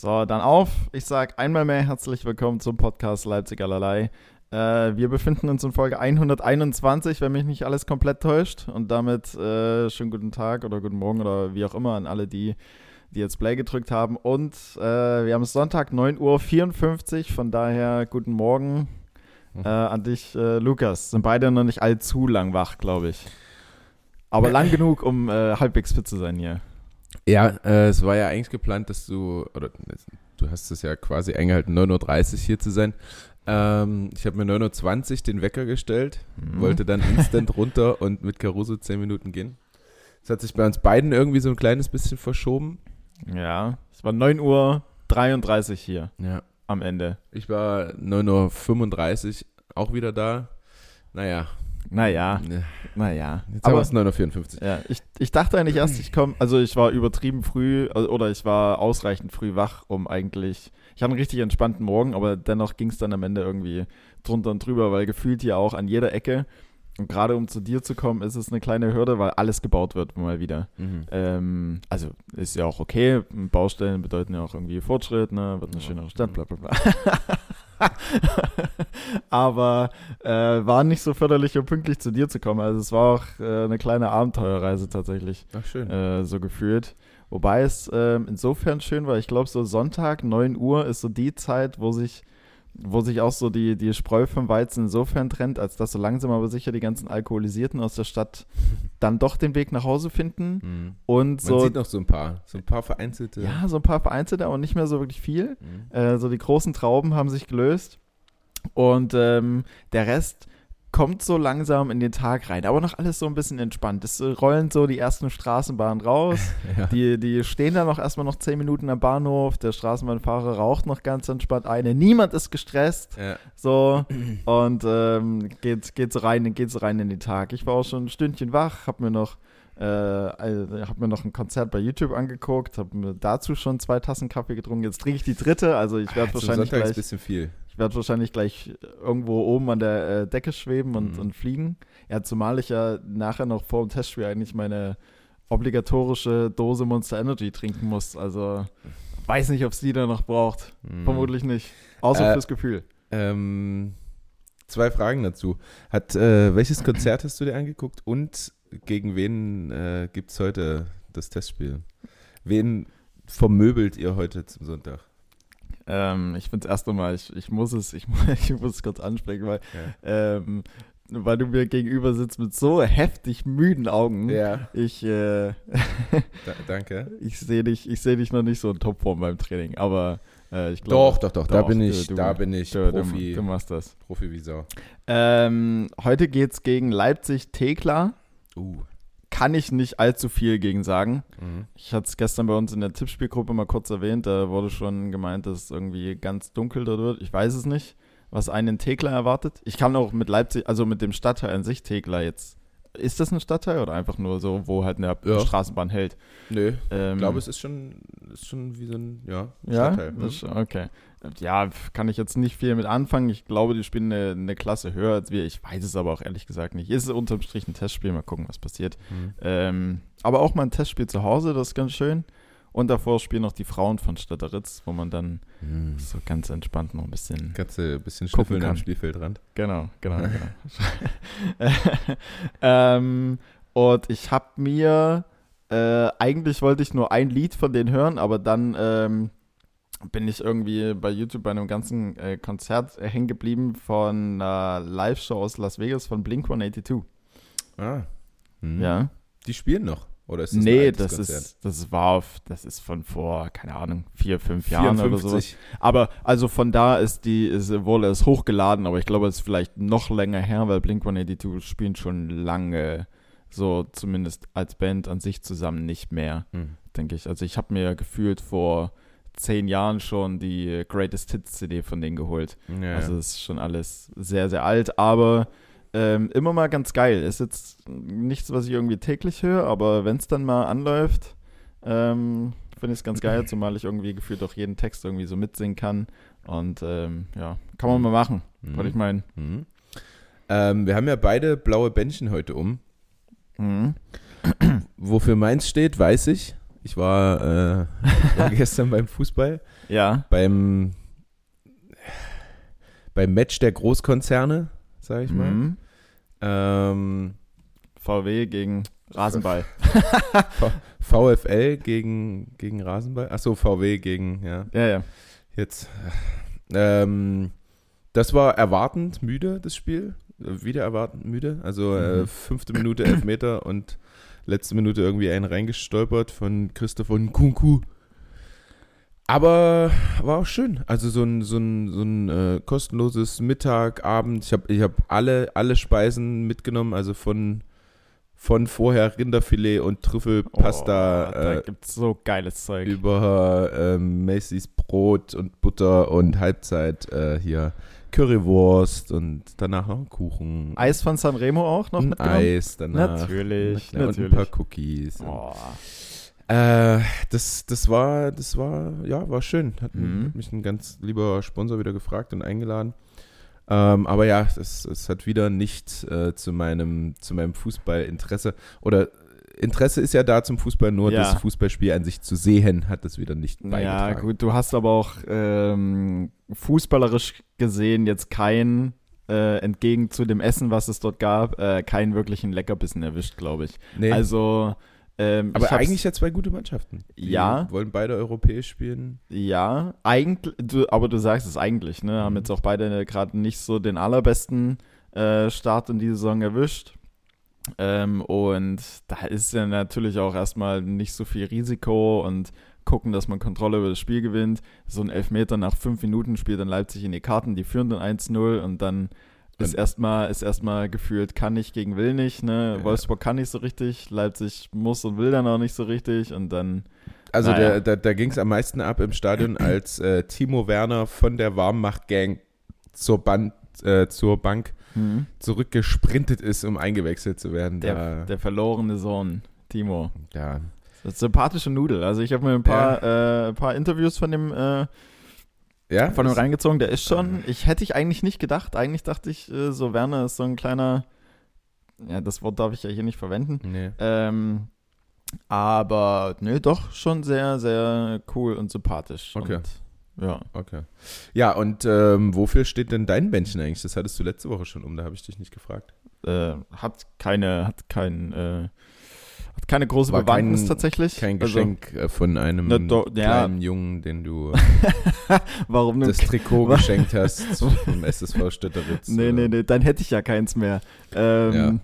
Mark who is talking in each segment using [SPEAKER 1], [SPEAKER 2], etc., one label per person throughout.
[SPEAKER 1] So, dann auf. Ich sage einmal mehr herzlich willkommen zum Podcast Leipzig allerlei. Äh, wir befinden uns in Folge 121, wenn mich nicht alles komplett täuscht. Und damit äh, schönen guten Tag oder guten Morgen oder wie auch immer an alle, die, die jetzt Play gedrückt haben. Und äh, wir haben Sonntag 9.54 Uhr, von daher guten Morgen mhm. äh, an dich, äh, Lukas. Sind beide noch nicht allzu lang wach, glaube ich. Aber lang genug, um äh, halbwegs fit zu sein hier.
[SPEAKER 2] Ja, äh, es war ja eigentlich geplant, dass du, oder du hast es ja quasi eingehalten, 9.30 Uhr hier zu sein. Ähm, ich habe mir 9.20 Uhr den Wecker gestellt, mhm. wollte dann instant runter und mit Caruso 10 Minuten gehen. Das hat sich bei uns beiden irgendwie so ein kleines bisschen verschoben.
[SPEAKER 1] Ja, es war 9.33 Uhr hier.
[SPEAKER 2] Ja.
[SPEAKER 1] Am Ende.
[SPEAKER 2] Ich war 9.35 Uhr auch wieder da. Naja,
[SPEAKER 1] naja, naja.
[SPEAKER 2] Jetzt aber, es 9.54
[SPEAKER 1] Ja, ich, ich dachte eigentlich erst, ich komme, also ich war übertrieben früh oder ich war ausreichend früh wach, um eigentlich, ich hatte einen richtig entspannten Morgen, aber dennoch ging es dann am Ende irgendwie drunter und drüber, weil gefühlt hier auch an jeder Ecke und gerade um zu dir zu kommen, ist es eine kleine Hürde, weil alles gebaut wird mal wieder. Mhm. Ähm, also ist ja auch okay. Baustellen bedeuten ja auch irgendwie Fortschritt, ne? wird eine schönere Stadt, bla bla bla. Aber äh, war nicht so förderlich, um pünktlich zu dir zu kommen. Also es war auch äh, eine kleine Abenteuerreise tatsächlich.
[SPEAKER 2] Ach schön.
[SPEAKER 1] Äh, so gefühlt. Wobei es ähm, insofern schön war, ich glaube so Sonntag, 9 Uhr ist so die Zeit, wo sich wo sich auch so die, die Spreu vom Weizen insofern trennt, als dass so langsam aber sicher die ganzen Alkoholisierten aus der Stadt dann doch den Weg nach Hause finden. Mhm. Und so,
[SPEAKER 2] Man sieht noch so ein paar, so ein paar vereinzelte.
[SPEAKER 1] Ja, so ein paar vereinzelte, aber nicht mehr so wirklich viel. Mhm. Äh, so die großen Trauben haben sich gelöst. Und ähm, der Rest kommt so langsam in den Tag rein, aber noch alles so ein bisschen entspannt. Es rollen so die ersten Straßenbahnen raus. ja. die, die stehen dann noch erstmal noch zehn Minuten am Bahnhof. Der Straßenbahnfahrer raucht noch ganz entspannt eine. Niemand ist gestresst. Ja. So und ähm, geht, geht, so rein, geht so rein in den Tag. Ich war auch schon ein Stündchen wach, hab mir noch äh, habe mir noch ein Konzert bei YouTube angeguckt, habe mir dazu schon zwei Tassen Kaffee getrunken. Jetzt trinke ich die dritte, also ich werde wahrscheinlich gleich. Ist ein
[SPEAKER 2] bisschen viel
[SPEAKER 1] werde wahrscheinlich gleich irgendwo oben an der äh, Decke schweben und, mhm. und fliegen. Ja, zumal ich ja nachher noch vor dem Testspiel eigentlich meine obligatorische Dose Monster Energy trinken muss. Also weiß nicht, ob es die da noch braucht. Mhm. Vermutlich nicht. Außer äh, fürs Gefühl.
[SPEAKER 2] Ähm, zwei Fragen dazu. Hat, äh, welches Konzert hast du dir angeguckt und gegen wen äh, gibt es heute das Testspiel? Wen vermöbelt ihr heute zum Sonntag?
[SPEAKER 1] Ähm, ich finde es erst einmal, ich, ich muss es, ich, ich muss es kurz ansprechen, weil, ja. ähm, weil du mir gegenüber sitzt mit so heftig müden Augen.
[SPEAKER 2] Ja.
[SPEAKER 1] Ich, äh,
[SPEAKER 2] da, danke.
[SPEAKER 1] Ich sehe dich, ich dich noch nicht so in Topform beim Training, aber äh, ich glaube.
[SPEAKER 2] Doch, doch, doch, da bin ich, du, da bin ich
[SPEAKER 1] du, Profi. Du, du, machst das.
[SPEAKER 2] Profi wie Sau.
[SPEAKER 1] Ähm, heute geht's gegen Leipzig-Tekla.
[SPEAKER 2] Uh
[SPEAKER 1] kann ich nicht allzu viel gegen sagen. Mhm. Ich hatte es gestern bei uns in der Tippspielgruppe mal kurz erwähnt, da wurde schon gemeint, dass es irgendwie ganz dunkel dort wird. Ich weiß es nicht, was einen Tegler erwartet. Ich kann auch mit Leipzig, also mit dem Stadtteil an sich Tegler jetzt ist das ein Stadtteil oder einfach nur so, wo halt eine ja. Straßenbahn hält?
[SPEAKER 2] Nö, ähm, ich glaube, es ist schon, ist schon wie so ein ja, Stadtteil.
[SPEAKER 1] Ja, ist, okay. Ja, kann ich jetzt nicht viel mit anfangen. Ich glaube, die spielen eine, eine, Klasse höher als wir. Ich weiß es aber auch ehrlich gesagt nicht. Ist unterm Strich ein Testspiel, mal gucken, was passiert. Mhm. Ähm, aber auch mal ein Testspiel zu Hause, das ist ganz schön. Und davor spielen noch die Frauen von Stadteritz, wo man dann mm. so ganz entspannt noch ein bisschen.
[SPEAKER 2] Du ein bisschen schnüffeln am Spielfeldrand.
[SPEAKER 1] Genau, genau, genau. ähm, und ich habe mir, äh, eigentlich wollte ich nur ein Lied von denen hören, aber dann ähm, bin ich irgendwie bei YouTube bei einem ganzen äh, Konzert hängen geblieben von einer Live-Show aus Las Vegas von Blink 182.
[SPEAKER 2] Ah.
[SPEAKER 1] Hm. Ja.
[SPEAKER 2] Die spielen noch. Oder ist das
[SPEAKER 1] nee, das Konzert? ist, das war auf, das ist von vor, keine Ahnung, vier, fünf 54. Jahren oder so. Aber also von da ist die, ist, wurde es hochgeladen, aber ich glaube, es ist vielleicht noch länger her, weil Blink 182 spielen schon lange so zumindest als Band an sich zusammen nicht mehr, mhm. denke ich. Also ich habe mir gefühlt vor zehn Jahren schon die Greatest Hits CD von denen geholt. Ja, also es ist schon alles sehr, sehr alt, aber ähm, immer mal ganz geil. Ist jetzt nichts, was ich irgendwie täglich höre, aber wenn es dann mal anläuft, ähm, finde ich es ganz geil, zumal ich irgendwie gefühlt auch jeden Text irgendwie so mitsingen kann. Und ähm, ja, kann man mal machen, mhm. wollte ich meinen.
[SPEAKER 2] Mhm. Wir haben ja beide blaue Bändchen heute um. Mhm. Wofür meins steht, weiß ich. Ich war, äh, war gestern beim Fußball.
[SPEAKER 1] Ja.
[SPEAKER 2] Beim, beim Match der Großkonzerne, sag ich mal. Mhm. Ähm,
[SPEAKER 1] VW gegen Rasenball.
[SPEAKER 2] VfL gegen, gegen Rasenball. Achso, VW gegen, ja.
[SPEAKER 1] Ja, ja.
[SPEAKER 2] Jetzt. Ähm, das war erwartend müde, das Spiel. Wieder erwartend müde. Also äh, mhm. äh, fünfte Minute Elfmeter und letzte Minute irgendwie einen reingestolpert von Christoph Nkunku. Aber war auch schön. Also so ein, so ein, so ein äh, kostenloses Mittag, Abend. Ich habe ich hab alle, alle Speisen mitgenommen, also von, von vorher Rinderfilet und Trüffelpasta.
[SPEAKER 1] Oh, da äh, gibt's so geiles Zeug.
[SPEAKER 2] Über äh, Macy's Brot und Butter und Halbzeit äh, hier Currywurst und danach noch einen Kuchen.
[SPEAKER 1] Eis von Sanremo auch noch
[SPEAKER 2] ein mitgenommen? Eis danach.
[SPEAKER 1] Natürlich,
[SPEAKER 2] natürlich. Und ein paar Cookies. Oh. Äh, das, das war, das war, ja, war schön. Hat, mhm. mich ein ganz lieber Sponsor wieder gefragt und eingeladen. Ähm, aber ja, es, es hat wieder nicht äh, zu meinem, zu meinem Fußballinteresse oder Interesse ist ja da zum Fußball, nur ja. das Fußballspiel an sich zu sehen, hat das wieder nicht beigetragen.
[SPEAKER 1] Ja, gut, du hast aber auch ähm, fußballerisch gesehen jetzt kein, äh, entgegen zu dem Essen, was es dort gab, äh, keinen wirklichen Leckerbissen erwischt, glaube ich. Nee. Also
[SPEAKER 2] ähm, aber eigentlich ja zwei gute Mannschaften.
[SPEAKER 1] Die ja.
[SPEAKER 2] Wollen beide europäisch spielen.
[SPEAKER 1] Ja, eigentlich, du, aber du sagst es eigentlich, ne? Haben mhm. jetzt auch beide gerade nicht so den allerbesten äh, Start in die Saison erwischt. Ähm, und da ist ja natürlich auch erstmal nicht so viel Risiko und gucken, dass man Kontrolle über das Spiel gewinnt. So ein Elfmeter nach fünf Minuten spielt dann Leipzig in die Karten, die führen dann 1-0 und dann ist erstmal ist erstmal gefühlt kann nicht gegen will nicht, ne? Ja. Wolfsburg kann nicht so richtig, Leipzig muss und will dann auch nicht so richtig und dann
[SPEAKER 2] also naja. der, da, da ging es am meisten ab im Stadion, als äh, Timo Werner von der Warmmacht-Gang zur, Band, äh, zur Bank mhm. zurückgesprintet ist, um eingewechselt zu werden.
[SPEAKER 1] Der, der verlorene Sohn, Timo.
[SPEAKER 2] Ja.
[SPEAKER 1] Das ist sympathische Nudel. Also ich habe mir ein paar, ja. äh, paar Interviews von dem äh, ja, von ihm reingezogen. Der ist schon, ich hätte ich eigentlich nicht gedacht. Eigentlich dachte ich, äh, so Werner ist so ein kleiner, ja, das Wort darf ich ja hier nicht verwenden.
[SPEAKER 2] Nee.
[SPEAKER 1] Ähm, aber nö, doch schon sehr, sehr cool und sympathisch.
[SPEAKER 2] Okay.
[SPEAKER 1] Und, ja.
[SPEAKER 2] Okay. Ja, und ähm, wofür steht denn dein Bändchen eigentlich? Das hattest du letzte Woche schon um, da habe ich dich nicht gefragt.
[SPEAKER 1] Äh, hat keine, hat kein, äh, hat keine große War Bewandtnis kein, tatsächlich.
[SPEAKER 2] Kein also Geschenk also, von einem
[SPEAKER 1] ne, do,
[SPEAKER 2] kleinen
[SPEAKER 1] ja.
[SPEAKER 2] Jungen, den du
[SPEAKER 1] Warum
[SPEAKER 2] das Trikot geschenkt hast vom SSV Stötteritz.
[SPEAKER 1] Nee, nee, nee, dann hätte ich ja keins mehr. Ähm, ja.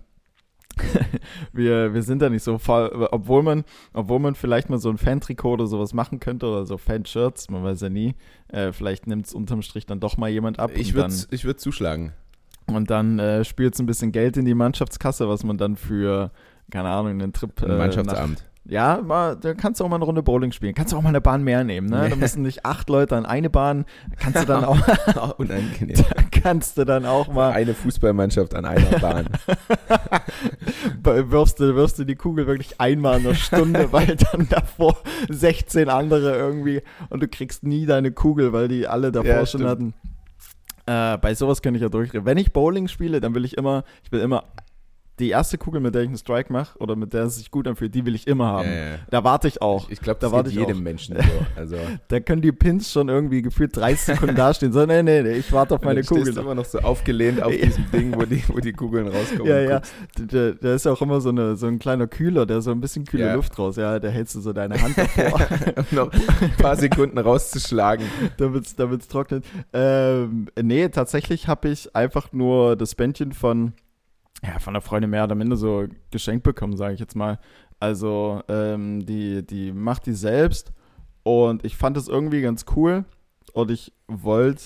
[SPEAKER 1] wir, wir sind da nicht so voll, obwohl man, obwohl man vielleicht mal so ein Fan-Trikot oder sowas machen könnte oder so Fan-Shirts, man weiß ja nie. Äh, vielleicht nimmt es unterm Strich dann doch mal jemand ab.
[SPEAKER 2] Ich würde würd zuschlagen.
[SPEAKER 1] Und dann äh, spielt es ein bisschen Geld in die Mannschaftskasse, was man dann für keine Ahnung, einen Trip.
[SPEAKER 2] Äh, Mannschaftsabend. Nach,
[SPEAKER 1] ja, mal, da kannst du auch mal eine Runde Bowling spielen. Kannst du auch mal eine Bahn mehr nehmen, ne? Da müssen nicht acht Leute an eine Bahn. Kannst du dann auch.
[SPEAKER 2] Unangenehm.
[SPEAKER 1] Kannst du dann auch mal.
[SPEAKER 2] Eine Fußballmannschaft an einer Bahn.
[SPEAKER 1] wirfst, du, wirfst du die Kugel wirklich einmal in der Stunde, weil dann davor 16 andere irgendwie und du kriegst nie deine Kugel, weil die alle davor ja, schon stimmt. hatten. Äh, bei sowas kann ich ja durchdrehen. Wenn ich Bowling spiele, dann will ich immer, ich will immer die erste Kugel, mit der ich einen Strike mache oder mit der es sich gut anfühlt, die will ich immer haben. Ja, ja. Da warte ich auch.
[SPEAKER 2] Ich, glaube,
[SPEAKER 1] das
[SPEAKER 2] da geht jedem auch. Menschen so. Also.
[SPEAKER 1] da können die Pins schon irgendwie gefühlt 30 Sekunden dastehen. So, nee, nee, nee, ich warte auf meine Kugel.
[SPEAKER 2] Du immer noch so aufgelehnt auf diesem Ding, wo die, wo die Kugeln rauskommen.
[SPEAKER 1] Ja, ja. Da, da ist ja auch immer so, eine, so ein kleiner Kühler, der so ein bisschen kühle ja. Luft raus. Ja, da hältst du so deine Hand davor.
[SPEAKER 2] um noch ein paar Sekunden rauszuschlagen.
[SPEAKER 1] Damit es trocknet. Ähm, nee, tatsächlich habe ich einfach nur das Bändchen von ja, von der Freundin mehr oder minder so geschenkt bekommen, sage ich jetzt mal. Also, ähm, die, die macht die selbst und ich fand es irgendwie ganz cool und ich wollte,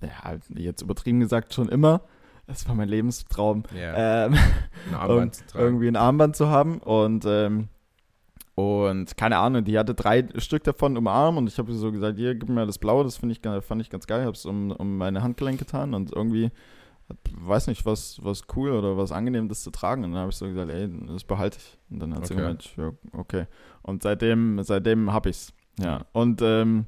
[SPEAKER 1] ja, jetzt übertrieben gesagt, schon immer, das war mein Lebenstraum,
[SPEAKER 2] yeah. ähm,
[SPEAKER 1] ein irgendwie ein Armband zu haben und ähm, und keine Ahnung, die hatte drei Stück davon im Arm und ich habe so gesagt, hier, gib mir das Blaue, das ich, fand ich ganz geil. Ich habe es um, um meine Handgelenk getan und irgendwie weiß nicht, was, was cool oder was angenehm das zu tragen. Und dann habe ich so gesagt, ey, das behalte ich. Und dann hat okay. sie gemeint, ja, okay. Und seitdem, seitdem habe ich es. Ja. Und ähm,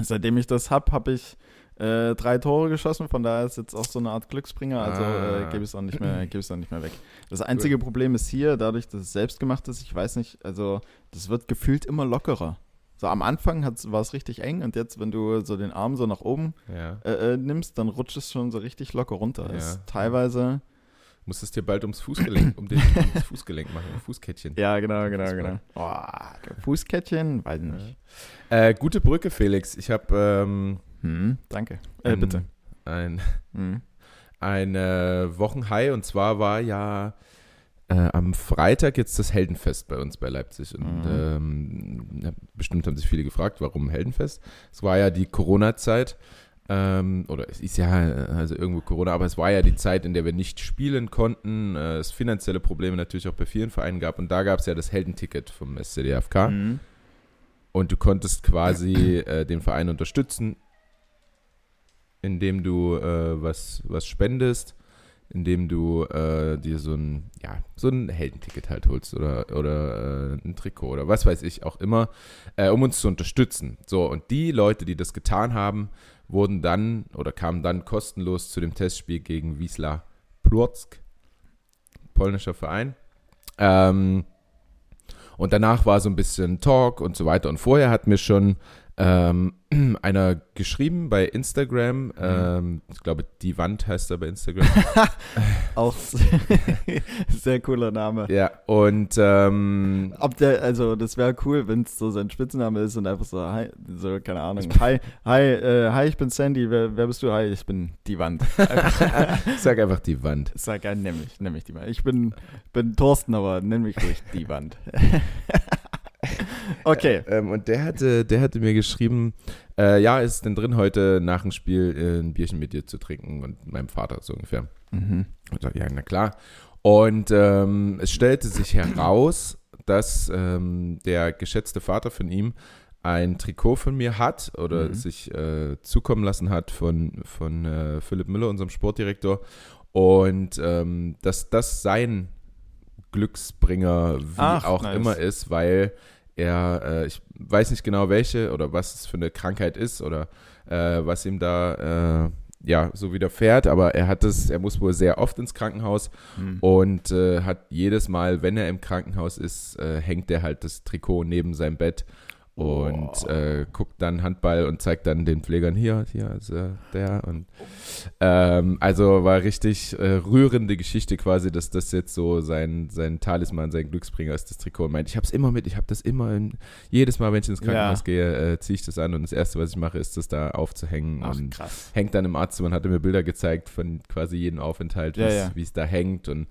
[SPEAKER 1] seitdem ich das habe, habe ich äh, drei Tore geschossen, von daher ist jetzt auch so eine Art Glücksbringer, also äh, ah. äh, gebe ich es auch nicht mehr, gebe es auch nicht mehr weg. Das einzige cool. Problem ist hier, dadurch, dass es selbst gemacht ist, ich weiß nicht, also das wird gefühlt immer lockerer. So am Anfang war es richtig eng und jetzt, wenn du so den Arm so nach oben ja. äh, äh nimmst, dann rutscht es schon so richtig locker runter. Ja. Ist teilweise
[SPEAKER 2] muss es dir bald ums Fußgelenk, um den, ums Fußgelenk machen, um Fußkettchen.
[SPEAKER 1] Ja, genau, genau, genau. Oh, Fußkettchen, weiß nicht.
[SPEAKER 2] Äh, gute Brücke, Felix. Ich habe ähm,
[SPEAKER 1] hm, danke. Äh, ein, bitte.
[SPEAKER 2] Ein, hm. ein äh, Wochenhigh und zwar war ja äh, am Freitag jetzt das Heldenfest bei uns bei Leipzig. Und mhm. ähm, ja, bestimmt haben sich viele gefragt, warum Heldenfest? Es war ja die Corona-Zeit. Ähm, oder es ist ja also irgendwo Corona, aber es war ja die Zeit, in der wir nicht spielen konnten, äh, es finanzielle Probleme natürlich auch bei vielen Vereinen gab und da gab es ja das Heldenticket vom SCDFK mhm. und du konntest quasi äh, den Verein unterstützen, indem du äh, was, was spendest, indem du äh, dir so ein, ja, so ein Heldenticket halt holst oder, oder äh, ein Trikot oder was weiß ich auch immer, äh, um uns zu unterstützen. So, und die Leute, die das getan haben, wurden dann oder kamen dann kostenlos zu dem Testspiel gegen Wisla Płock, polnischer Verein. Ähm, und danach war so ein bisschen Talk und so weiter. Und vorher hat mir schon ähm, einer geschrieben bei Instagram, mhm. ähm, ich glaube, die Wand heißt er bei Instagram.
[SPEAKER 1] Auch sehr cooler Name.
[SPEAKER 2] Ja, und ähm,
[SPEAKER 1] ob der, also das wäre cool, wenn es so sein Spitzname ist und einfach so, hi, so, keine Ahnung, hi, hi, äh, hi, ich bin Sandy, wer, wer bist du? Hi, ich bin die Wand.
[SPEAKER 2] Sag einfach die Wand.
[SPEAKER 1] Sag ja, nämlich, nämlich die Wand. Ich bin, bin Thorsten, aber nenn mich ruhig die Wand. okay.
[SPEAKER 2] Ähm, und der hatte, der hatte mir geschrieben, äh, ja, ist es denn drin, heute nach dem Spiel äh, ein Bierchen mit dir zu trinken und meinem Vater so ungefähr. Mhm. Und so, ja, na klar. Und ähm, es stellte sich heraus, dass ähm, der geschätzte Vater von ihm ein Trikot von mir hat oder mhm. sich äh, zukommen lassen hat von, von äh, Philipp Müller, unserem Sportdirektor. Und ähm, dass das sein Glücksbringer, wie Ach, auch nice. immer ist, weil er, äh, ich weiß nicht genau welche oder was es für eine Krankheit ist oder äh, was ihm da äh, ja so widerfährt, aber er hat es, er muss wohl sehr oft ins Krankenhaus hm. und äh, hat jedes Mal, wenn er im Krankenhaus ist, äh, hängt er halt das Trikot neben seinem Bett und äh, guckt dann Handball und zeigt dann den Pflegern hier, hier äh, der und ähm, also war richtig äh, rührende Geschichte quasi, dass das jetzt so sein, sein Talisman, sein Glücksbringer ist, das Trikot. Und meint, ich habe es immer mit, ich habe das immer, in, jedes Mal, wenn ich ins Krankenhaus ja. gehe, äh, ziehe ich das an und das Erste, was ich mache, ist das da aufzuhängen Ach, und krass. hängt dann im Arztzimmer und hatte mir Bilder gezeigt von quasi jedem Aufenthalt, wie ja, es da hängt und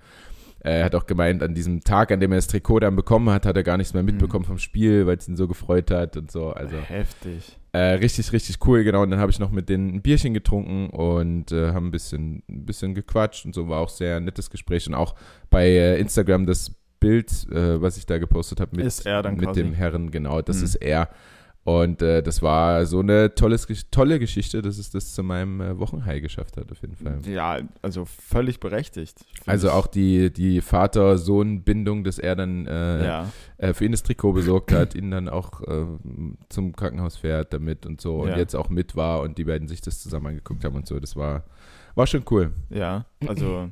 [SPEAKER 2] er hat auch gemeint, an diesem Tag, an dem er das Trikot dann bekommen hat, hat er gar nichts mehr mitbekommen mhm. vom Spiel, weil es ihn so gefreut hat und so. Also
[SPEAKER 1] heftig.
[SPEAKER 2] Äh, richtig, richtig cool, genau. Und dann habe ich noch mit denen ein Bierchen getrunken und äh, haben ein bisschen, ein bisschen gequatscht und so war auch sehr nettes Gespräch. Und auch bei äh, Instagram das Bild, äh, was ich da gepostet habe mit, mit dem Herren, genau, das mhm. ist er. Und äh, das war so eine tolles, tolle Geschichte, dass es das zu meinem äh, Wochenhigh geschafft hat, auf jeden Fall.
[SPEAKER 1] Ja, also völlig berechtigt.
[SPEAKER 2] Also auch die, die Vater-Sohn-Bindung, dass er dann äh, ja. Äh, für ihn das Trikot besorgt hat, ihn dann auch äh, zum Krankenhaus fährt damit und so und ja. jetzt auch mit war und die beiden sich das zusammen angeguckt haben und so. Das war, war schon cool.
[SPEAKER 1] Ja, also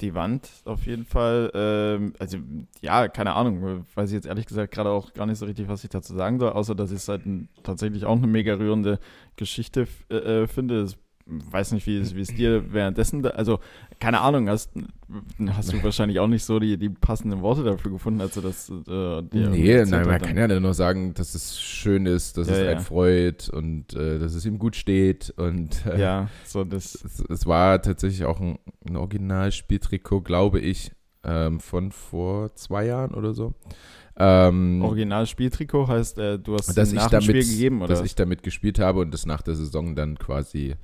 [SPEAKER 1] die Wand auf jeden Fall. Ähm, also ja, keine Ahnung, weiß ich jetzt ehrlich gesagt gerade auch gar nicht so richtig, was ich dazu sagen soll, außer dass ich es halt tatsächlich auch eine mega rührende Geschichte äh, finde. Es weiß nicht, wie es, wie es dir währenddessen, also keine Ahnung, hast, hast du wahrscheinlich auch nicht so die, die passenden Worte dafür gefunden, als du das äh,
[SPEAKER 2] dir Nee, nein, man kann ja nur sagen, dass es schön ist, dass ja, es einen ja. freut und äh, dass es ihm gut steht und
[SPEAKER 1] äh, ja, so das.
[SPEAKER 2] Es, es, war tatsächlich auch ein, ein Originalspieltrikot, glaube ich, ähm, von vor zwei Jahren oder so.
[SPEAKER 1] Ähm, Original-Spieltrikot heißt, äh, du hast
[SPEAKER 2] es nach dem Spiel gegeben, oder? Dass ich damit gespielt habe und das nach der Saison dann quasi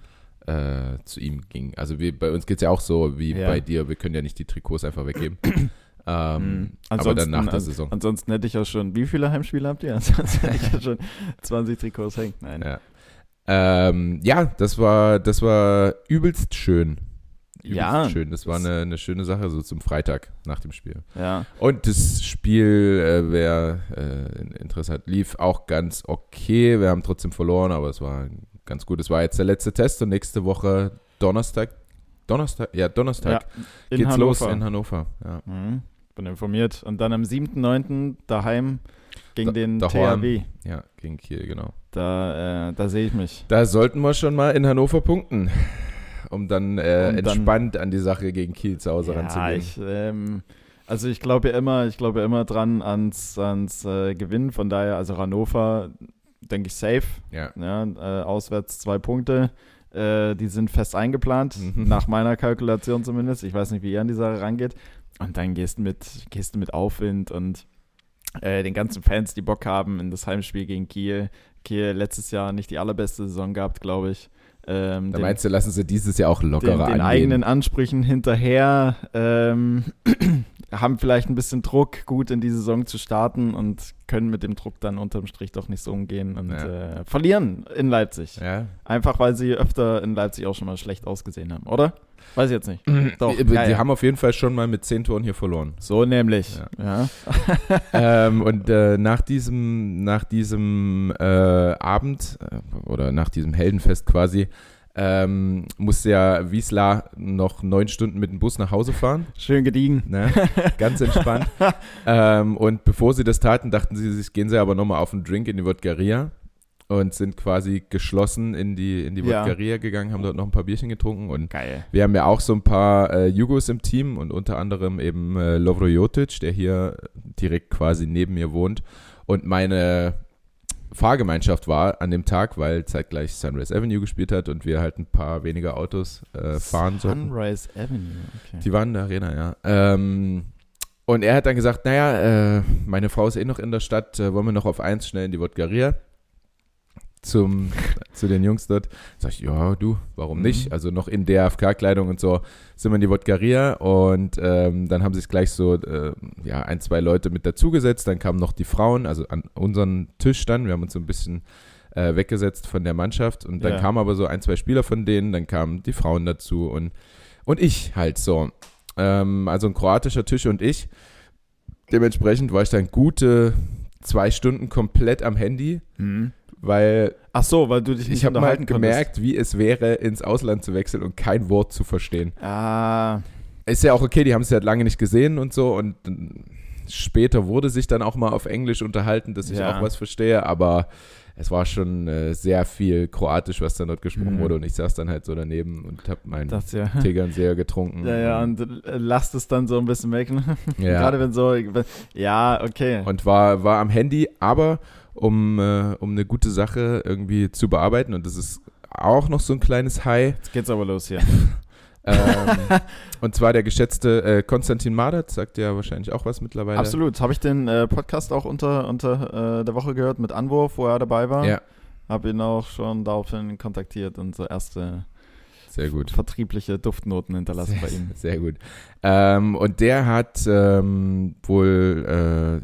[SPEAKER 2] äh, zu ihm ging. Also wir, bei uns geht es ja auch so wie ja. bei dir, wir können ja nicht die Trikots einfach weggeben. ähm, mhm. aber dann nach der Saison.
[SPEAKER 1] Ansonsten hätte ich auch schon, wie viele Heimspiele habt ihr? Ansonsten hätte ich ja schon 20 Trikots hängen. Nein.
[SPEAKER 2] Ja. Ähm, ja, das war, das war übelst schön. Übelst ja. schön. Das war eine, eine schöne Sache, so zum Freitag nach dem Spiel.
[SPEAKER 1] Ja.
[SPEAKER 2] Und das Spiel, äh, wer äh, Interesse hat, lief auch ganz okay. Wir haben trotzdem verloren, aber es war ein ganz gut. Es war jetzt der letzte Test und nächste Woche Donnerstag, Donnerstag, ja, Donnerstag ja, geht's Hannover. los in Hannover. Ja.
[SPEAKER 1] Mhm, bin informiert. Und dann am 7.9. daheim gegen da, den THW.
[SPEAKER 2] Ja, gegen Kiel, genau.
[SPEAKER 1] Da, äh, da sehe ich mich.
[SPEAKER 2] Da sollten wir schon mal in Hannover punkten, um dann äh, um entspannt dann, an die Sache gegen Kiel zu Hause ja, ranzugehen.
[SPEAKER 1] Ich, ähm, also ich glaube ja immer, ich glaube immer dran ans, ans äh, Gewinnen. Von daher, also Hannover, denke ich, safe.
[SPEAKER 2] Ja.
[SPEAKER 1] ja äh, auswärts zwei Punkte. Äh, die sind fest eingeplant, mhm. nach meiner Kalkulation zumindest. Ich weiß nicht, wie ihr an die Sache rangeht. Und dann gehst du mit, gehst du mit Aufwind und äh, den ganzen Fans, die Bock haben in das Heimspiel gegen Kiel. Kiel letztes Jahr nicht die allerbeste Saison gehabt, glaube ich.
[SPEAKER 2] Ähm, da den, meinst du, lassen sie dieses Jahr auch lockerer
[SPEAKER 1] den, den eigenen Ansprüchen hinterher ähm, haben vielleicht ein bisschen Druck, gut in die Saison zu starten und können mit dem Druck dann unterm Strich doch nicht so umgehen und ja. äh, verlieren in Leipzig.
[SPEAKER 2] Ja.
[SPEAKER 1] Einfach weil sie öfter in Leipzig auch schon mal schlecht ausgesehen haben, oder? Weiß ich jetzt nicht.
[SPEAKER 2] Doch. Die, ja, haben auf jeden Fall schon mal mit zehn Toren hier verloren.
[SPEAKER 1] So nämlich. Ja.
[SPEAKER 2] ähm, und äh, nach diesem, nach diesem äh, Abend äh, oder nach diesem Heldenfest quasi ähm, musste ja Wiesla noch neun Stunden mit dem Bus nach Hause fahren.
[SPEAKER 1] Schön gediegen.
[SPEAKER 2] Ne? Ganz entspannt. ähm, und bevor sie das taten, dachten sie sich, gehen sie aber nochmal auf einen Drink in die Wodgaria und sind quasi geschlossen in die, in die ja. Wodgaria gegangen, haben dort noch ein paar Bierchen getrunken. Und
[SPEAKER 1] Geil.
[SPEAKER 2] wir haben ja auch so ein paar äh, Jugos im Team und unter anderem eben äh, Lovro Jotic, der hier direkt quasi neben mir wohnt. Und meine Fahrgemeinschaft war an dem Tag, weil zeitgleich Sunrise Avenue gespielt hat und wir halt ein paar weniger Autos äh, fahren sollten.
[SPEAKER 1] Sunrise Avenue, okay.
[SPEAKER 2] Die waren in der Arena, ja. Ähm, und er hat dann gesagt, naja, äh, meine Frau ist eh noch in der Stadt, äh, wollen wir noch auf eins schnell in die Wodgaria? Zum, zu den Jungs dort. Sag ich, ja, du, warum nicht? Mhm. Also noch in DFK-Kleidung und so sind wir in die Wodgaria und ähm, dann haben sich gleich so äh, ja, ein, zwei Leute mit dazugesetzt. Dann kamen noch die Frauen, also an unseren Tisch dann. Wir haben uns so ein bisschen äh, weggesetzt von der Mannschaft und dann ja. kamen aber so ein, zwei Spieler von denen, dann kamen die Frauen dazu und, und ich halt so. Ähm, also ein kroatischer Tisch und ich. Dementsprechend war ich dann gute zwei Stunden komplett am Handy. Mhm weil
[SPEAKER 1] Ach so, weil du dich nicht
[SPEAKER 2] ich habe mal gemerkt, wie es wäre, ins Ausland zu wechseln und kein Wort zu verstehen.
[SPEAKER 1] Ah.
[SPEAKER 2] Ist ja auch okay, die haben es ja lange nicht gesehen und so und später wurde sich dann auch mal auf Englisch unterhalten, dass ich ja. auch was verstehe, aber es war schon äh, sehr viel Kroatisch, was dann dort gesprochen mhm. wurde und ich saß dann halt so daneben und habe meinen das, ja. sehr getrunken.
[SPEAKER 1] Ja, ja, und äh, lasst es dann so ein bisschen weg. Ne? Ja. Gerade wenn so, ja, okay.
[SPEAKER 2] Und war, war am Handy, aber um, äh, um eine gute Sache irgendwie zu bearbeiten. Und das ist auch noch so ein kleines High.
[SPEAKER 1] Jetzt geht's aber los hier.
[SPEAKER 2] ähm, und zwar der geschätzte äh, Konstantin Madert, sagt ja wahrscheinlich auch was mittlerweile.
[SPEAKER 1] Absolut. Habe ich den äh, Podcast auch unter, unter äh, der Woche gehört mit Anwurf, wo er dabei war.
[SPEAKER 2] Ja.
[SPEAKER 1] Habe ihn auch schon daraufhin kontaktiert und so erste
[SPEAKER 2] sehr gut.
[SPEAKER 1] vertriebliche Duftnoten hinterlassen
[SPEAKER 2] sehr,
[SPEAKER 1] bei ihm.
[SPEAKER 2] Sehr gut. Ähm, und der hat ähm, wohl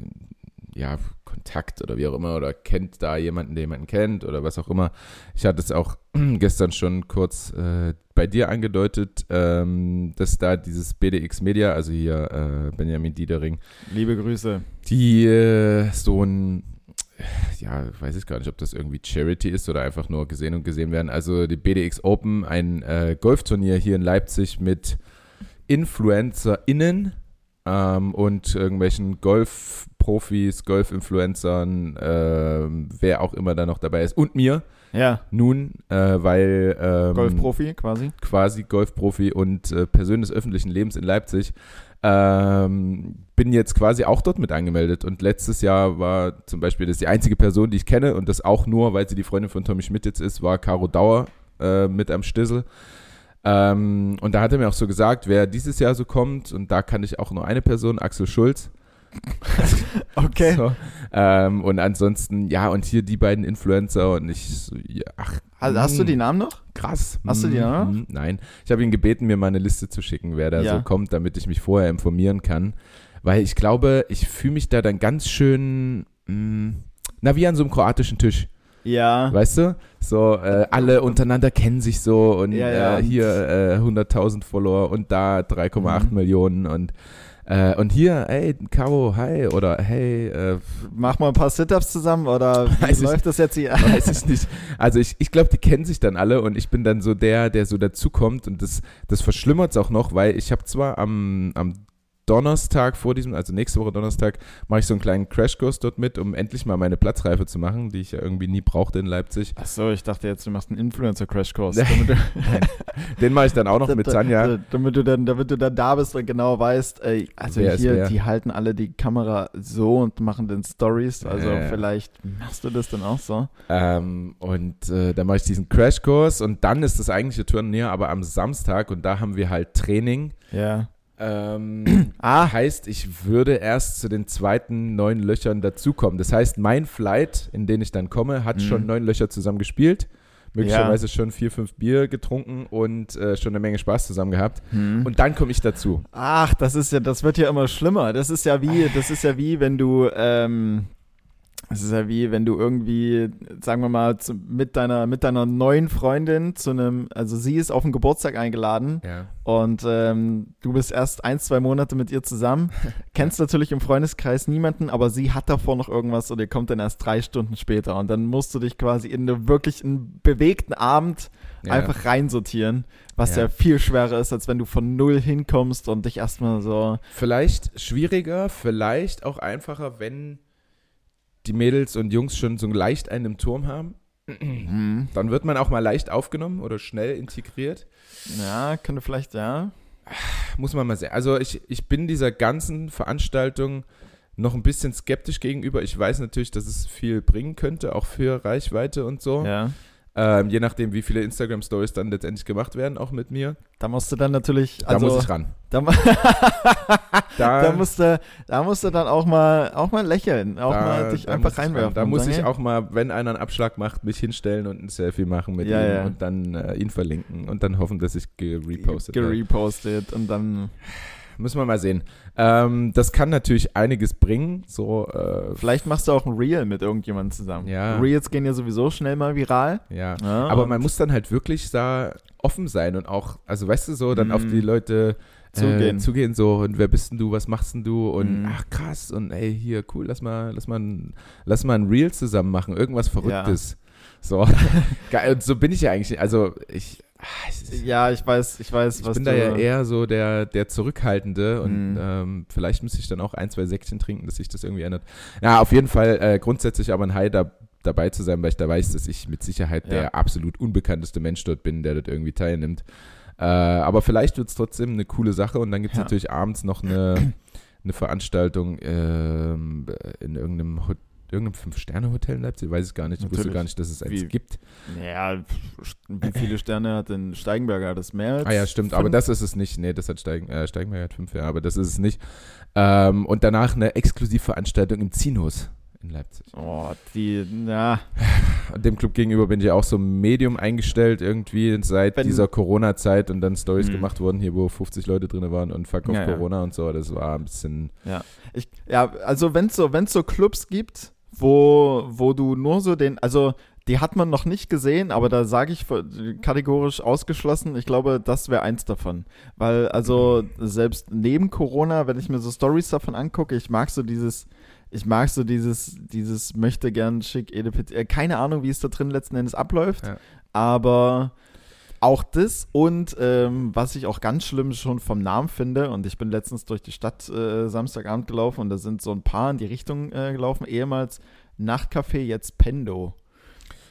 [SPEAKER 2] äh, ja Kontakt oder wie auch immer oder kennt da jemanden, der jemanden kennt oder was auch immer. Ich hatte es auch gestern schon kurz äh, bei dir angedeutet, ähm, dass da dieses BDX Media, also hier äh, Benjamin Diedering.
[SPEAKER 1] Liebe Grüße.
[SPEAKER 2] Die äh, so ein ja, weiß ich gar nicht, ob das irgendwie Charity ist oder einfach nur gesehen und gesehen werden. Also die BDX Open, ein äh, Golfturnier hier in Leipzig mit InfluencerInnen ähm, und irgendwelchen Golfprofis, Golfinfluencern, äh, wer auch immer da noch dabei ist und mir.
[SPEAKER 1] Ja.
[SPEAKER 2] Nun, äh, weil ähm,
[SPEAKER 1] Golfprofi quasi.
[SPEAKER 2] Quasi Golfprofi und äh, Person des öffentlichen Lebens in Leipzig. Ähm, bin jetzt quasi auch dort mit angemeldet und letztes Jahr war zum Beispiel, das die einzige Person, die ich kenne und das auch nur, weil sie die Freundin von Tommy Schmidt jetzt ist, war Caro Dauer äh, mit am Stissel. Ähm, und da hat er mir auch so gesagt, wer dieses Jahr so kommt, und da kann ich auch nur eine Person, Axel Schulz.
[SPEAKER 1] okay. So,
[SPEAKER 2] ähm, und ansonsten, ja, und hier die beiden Influencer und ich, so, ja, ach.
[SPEAKER 1] Hast, hast, du die Namen noch?
[SPEAKER 2] Krass.
[SPEAKER 1] Hast du die Namen?
[SPEAKER 2] Hm, nein. Ich habe ihn gebeten, mir mal eine Liste zu schicken, wer da ja. so kommt, damit ich mich vorher informieren kann. Weil ich glaube, ich fühle mich da dann ganz schön, mh, hm, na, wie an so einem kroatischen Tisch.
[SPEAKER 1] Ja.
[SPEAKER 2] Weißt du? So, äh, alle untereinander kennen sich so und ja, ja. Äh, hier äh, 100.000 Follower und da 3,8 mhm. Millionen und Äh, und hier, hey, Caro, hi, oder hey, äh,
[SPEAKER 1] mach mal ein paar Sit-Ups zusammen oder wie läuft das jetzt hier?
[SPEAKER 2] Weiß ich nicht. Also ich, ich glaube, die kennen sich dann alle und ich bin dann so der, der so dazukommt und das, das verschlimmert es auch noch, weil ich habe zwar am, am Donnerstag vor diesem, also nächste Woche Donnerstag, mache ich so einen kleinen Crashkurs dort mit, um endlich mal meine Platzreife zu machen, die ich ja irgendwie nie brauchte in Leipzig.
[SPEAKER 1] Achso, ich dachte jetzt, du machst einen Influencer-Crashkurs.
[SPEAKER 2] Den mache ich dann auch noch mit Sanja.
[SPEAKER 1] Damit du dann, damit du dann da bist und genau weißt, ey, also wer hier, die halten alle die Kamera so und machen den Stories. Also ja, vielleicht machst du das dann auch so.
[SPEAKER 2] Ähm, und äh, dann mache ich diesen Crashkurs und dann ist das eigentliche Turnier aber am Samstag und da haben wir halt Training.
[SPEAKER 1] Ja.
[SPEAKER 2] Ähm, ah. Heißt, ich würde erst zu den zweiten neun Löchern dazukommen. Das heißt, mein Flight, in den ich dann komme, hat mhm. schon neun Löcher zusammen gespielt. Möglicherweise ja. schon vier, fünf Bier getrunken und äh, schon eine Menge Spaß zusammen gehabt. Mhm. Und dann komme ich dazu.
[SPEAKER 1] Ach, das ist ja, das wird ja immer schlimmer. Das ist ja wie, das ist ja wie, wenn du ähm, es ist ja wie, wenn du irgendwie, sagen wir mal, zu, mit, deiner, mit deiner neuen Freundin zu einem, also sie ist auf den Geburtstag eingeladen
[SPEAKER 2] ja.
[SPEAKER 1] und ähm, du bist erst ein, zwei Monate mit ihr zusammen, kennst natürlich im Freundeskreis niemanden, aber sie hat davor noch irgendwas und ihr kommt dann erst drei Stunden später und dann musst du dich quasi in eine wirklich einen bewegten Abend ja. einfach reinsortieren, was ja. ja viel schwerer ist, als wenn du von null hinkommst und dich erstmal so.
[SPEAKER 2] Vielleicht schwieriger, vielleicht auch einfacher, wenn die Mädels und Jungs schon so leicht einen im Turm haben, mhm. dann wird man auch mal leicht aufgenommen oder schnell integriert.
[SPEAKER 1] Ja, könnte vielleicht, ja.
[SPEAKER 2] Muss man mal sehen. Also ich, ich bin dieser ganzen Veranstaltung noch ein bisschen skeptisch gegenüber. Ich weiß natürlich, dass es viel bringen könnte, auch für Reichweite und so.
[SPEAKER 1] Ja.
[SPEAKER 2] Ähm, je nachdem, wie viele Instagram-Stories dann letztendlich gemacht werden, auch mit mir.
[SPEAKER 1] Da musst du dann natürlich.
[SPEAKER 2] Da also, muss ich ran.
[SPEAKER 1] Da, da, da, musst du, da musst du dann auch mal, auch mal lächeln, auch da, mal dich einfach reinwerfen.
[SPEAKER 2] Da muss ich auch mal, wenn einer einen Abschlag macht, mich hinstellen und ein Selfie machen mit
[SPEAKER 1] ja,
[SPEAKER 2] ihm
[SPEAKER 1] ja.
[SPEAKER 2] und dann äh, ihn verlinken und dann hoffen, dass ich gerepostet
[SPEAKER 1] werde. Gerepostet und dann
[SPEAKER 2] müssen wir mal sehen. Ähm, das kann natürlich einiges bringen. So, äh,
[SPEAKER 1] Vielleicht machst du auch ein Reel mit irgendjemandem zusammen.
[SPEAKER 2] Ja.
[SPEAKER 1] Reels gehen ja sowieso schnell mal viral.
[SPEAKER 2] Ja. ja aber man muss dann halt wirklich da offen sein und auch, also weißt du so, dann mm. auf die Leute zugehen. Äh, zugehen so und wer bist denn du, was machst denn du und mm. ach krass und ey hier cool, lass mal, lass mal, lass mal ein Reel zusammen machen, irgendwas Verrücktes. Ja. So, so bin ich ja eigentlich. Also ich
[SPEAKER 1] ja, ich weiß, ich weiß,
[SPEAKER 2] ich was bin da ja eher so der, der Zurückhaltende und mhm. ähm, vielleicht müsste ich dann auch ein, zwei Säckchen trinken, dass sich das irgendwie ändert. Ja, auf jeden Fall äh, grundsätzlich aber ein High da, dabei zu sein, weil ich da weiß, dass ich mit Sicherheit ja. der absolut unbekannteste Mensch dort bin, der dort irgendwie teilnimmt. Äh, aber vielleicht wird es trotzdem eine coole Sache und dann gibt es ja. natürlich abends noch eine, eine Veranstaltung ähm, in irgendeinem Hotel irgendeinem Fünf-Sterne-Hotel in Leipzig? Ich weiß es gar nicht. Ich Natürlich. wusste gar nicht, dass es eins wie, gibt.
[SPEAKER 1] Ja, wie viele Sterne hat denn Steigenberger? Hat das mehr als
[SPEAKER 2] Ah ja, stimmt. Fünf? Aber das ist es nicht. Nee, das hat Steigen, äh, Steigenberger hat fünf, ja, aber das ist es nicht. Ähm, und danach eine Exklusivveranstaltung im Zinus in Leipzig.
[SPEAKER 1] Oh, die, ja.
[SPEAKER 2] Dem Club gegenüber bin ich auch so Medium eingestellt irgendwie seit Wenn, dieser Corona-Zeit und dann Stories mh. gemacht wurden, hier wo 50 Leute drin waren und Fuck auf ja, Corona ja. und so. Das war ein bisschen.
[SPEAKER 1] Ja, ich, ja also wenn es so, so Clubs gibt, wo, wo du nur so den, also die hat man noch nicht gesehen, aber da sage ich kategorisch ausgeschlossen. Ich glaube, das wäre eins davon. Weil, also, selbst neben Corona, wenn ich mir so Stories davon angucke, ich mag so dieses, ich mag so dieses, dieses möchte gern schick, Edipet, äh, keine Ahnung, wie es da drin letzten Endes abläuft, ja. aber auch das und ähm, was ich auch ganz schlimm schon vom Namen finde, und ich bin letztens durch die Stadt äh, Samstagabend gelaufen und da sind so ein paar in die Richtung äh, gelaufen, ehemals Nachtcafé, jetzt Pendo.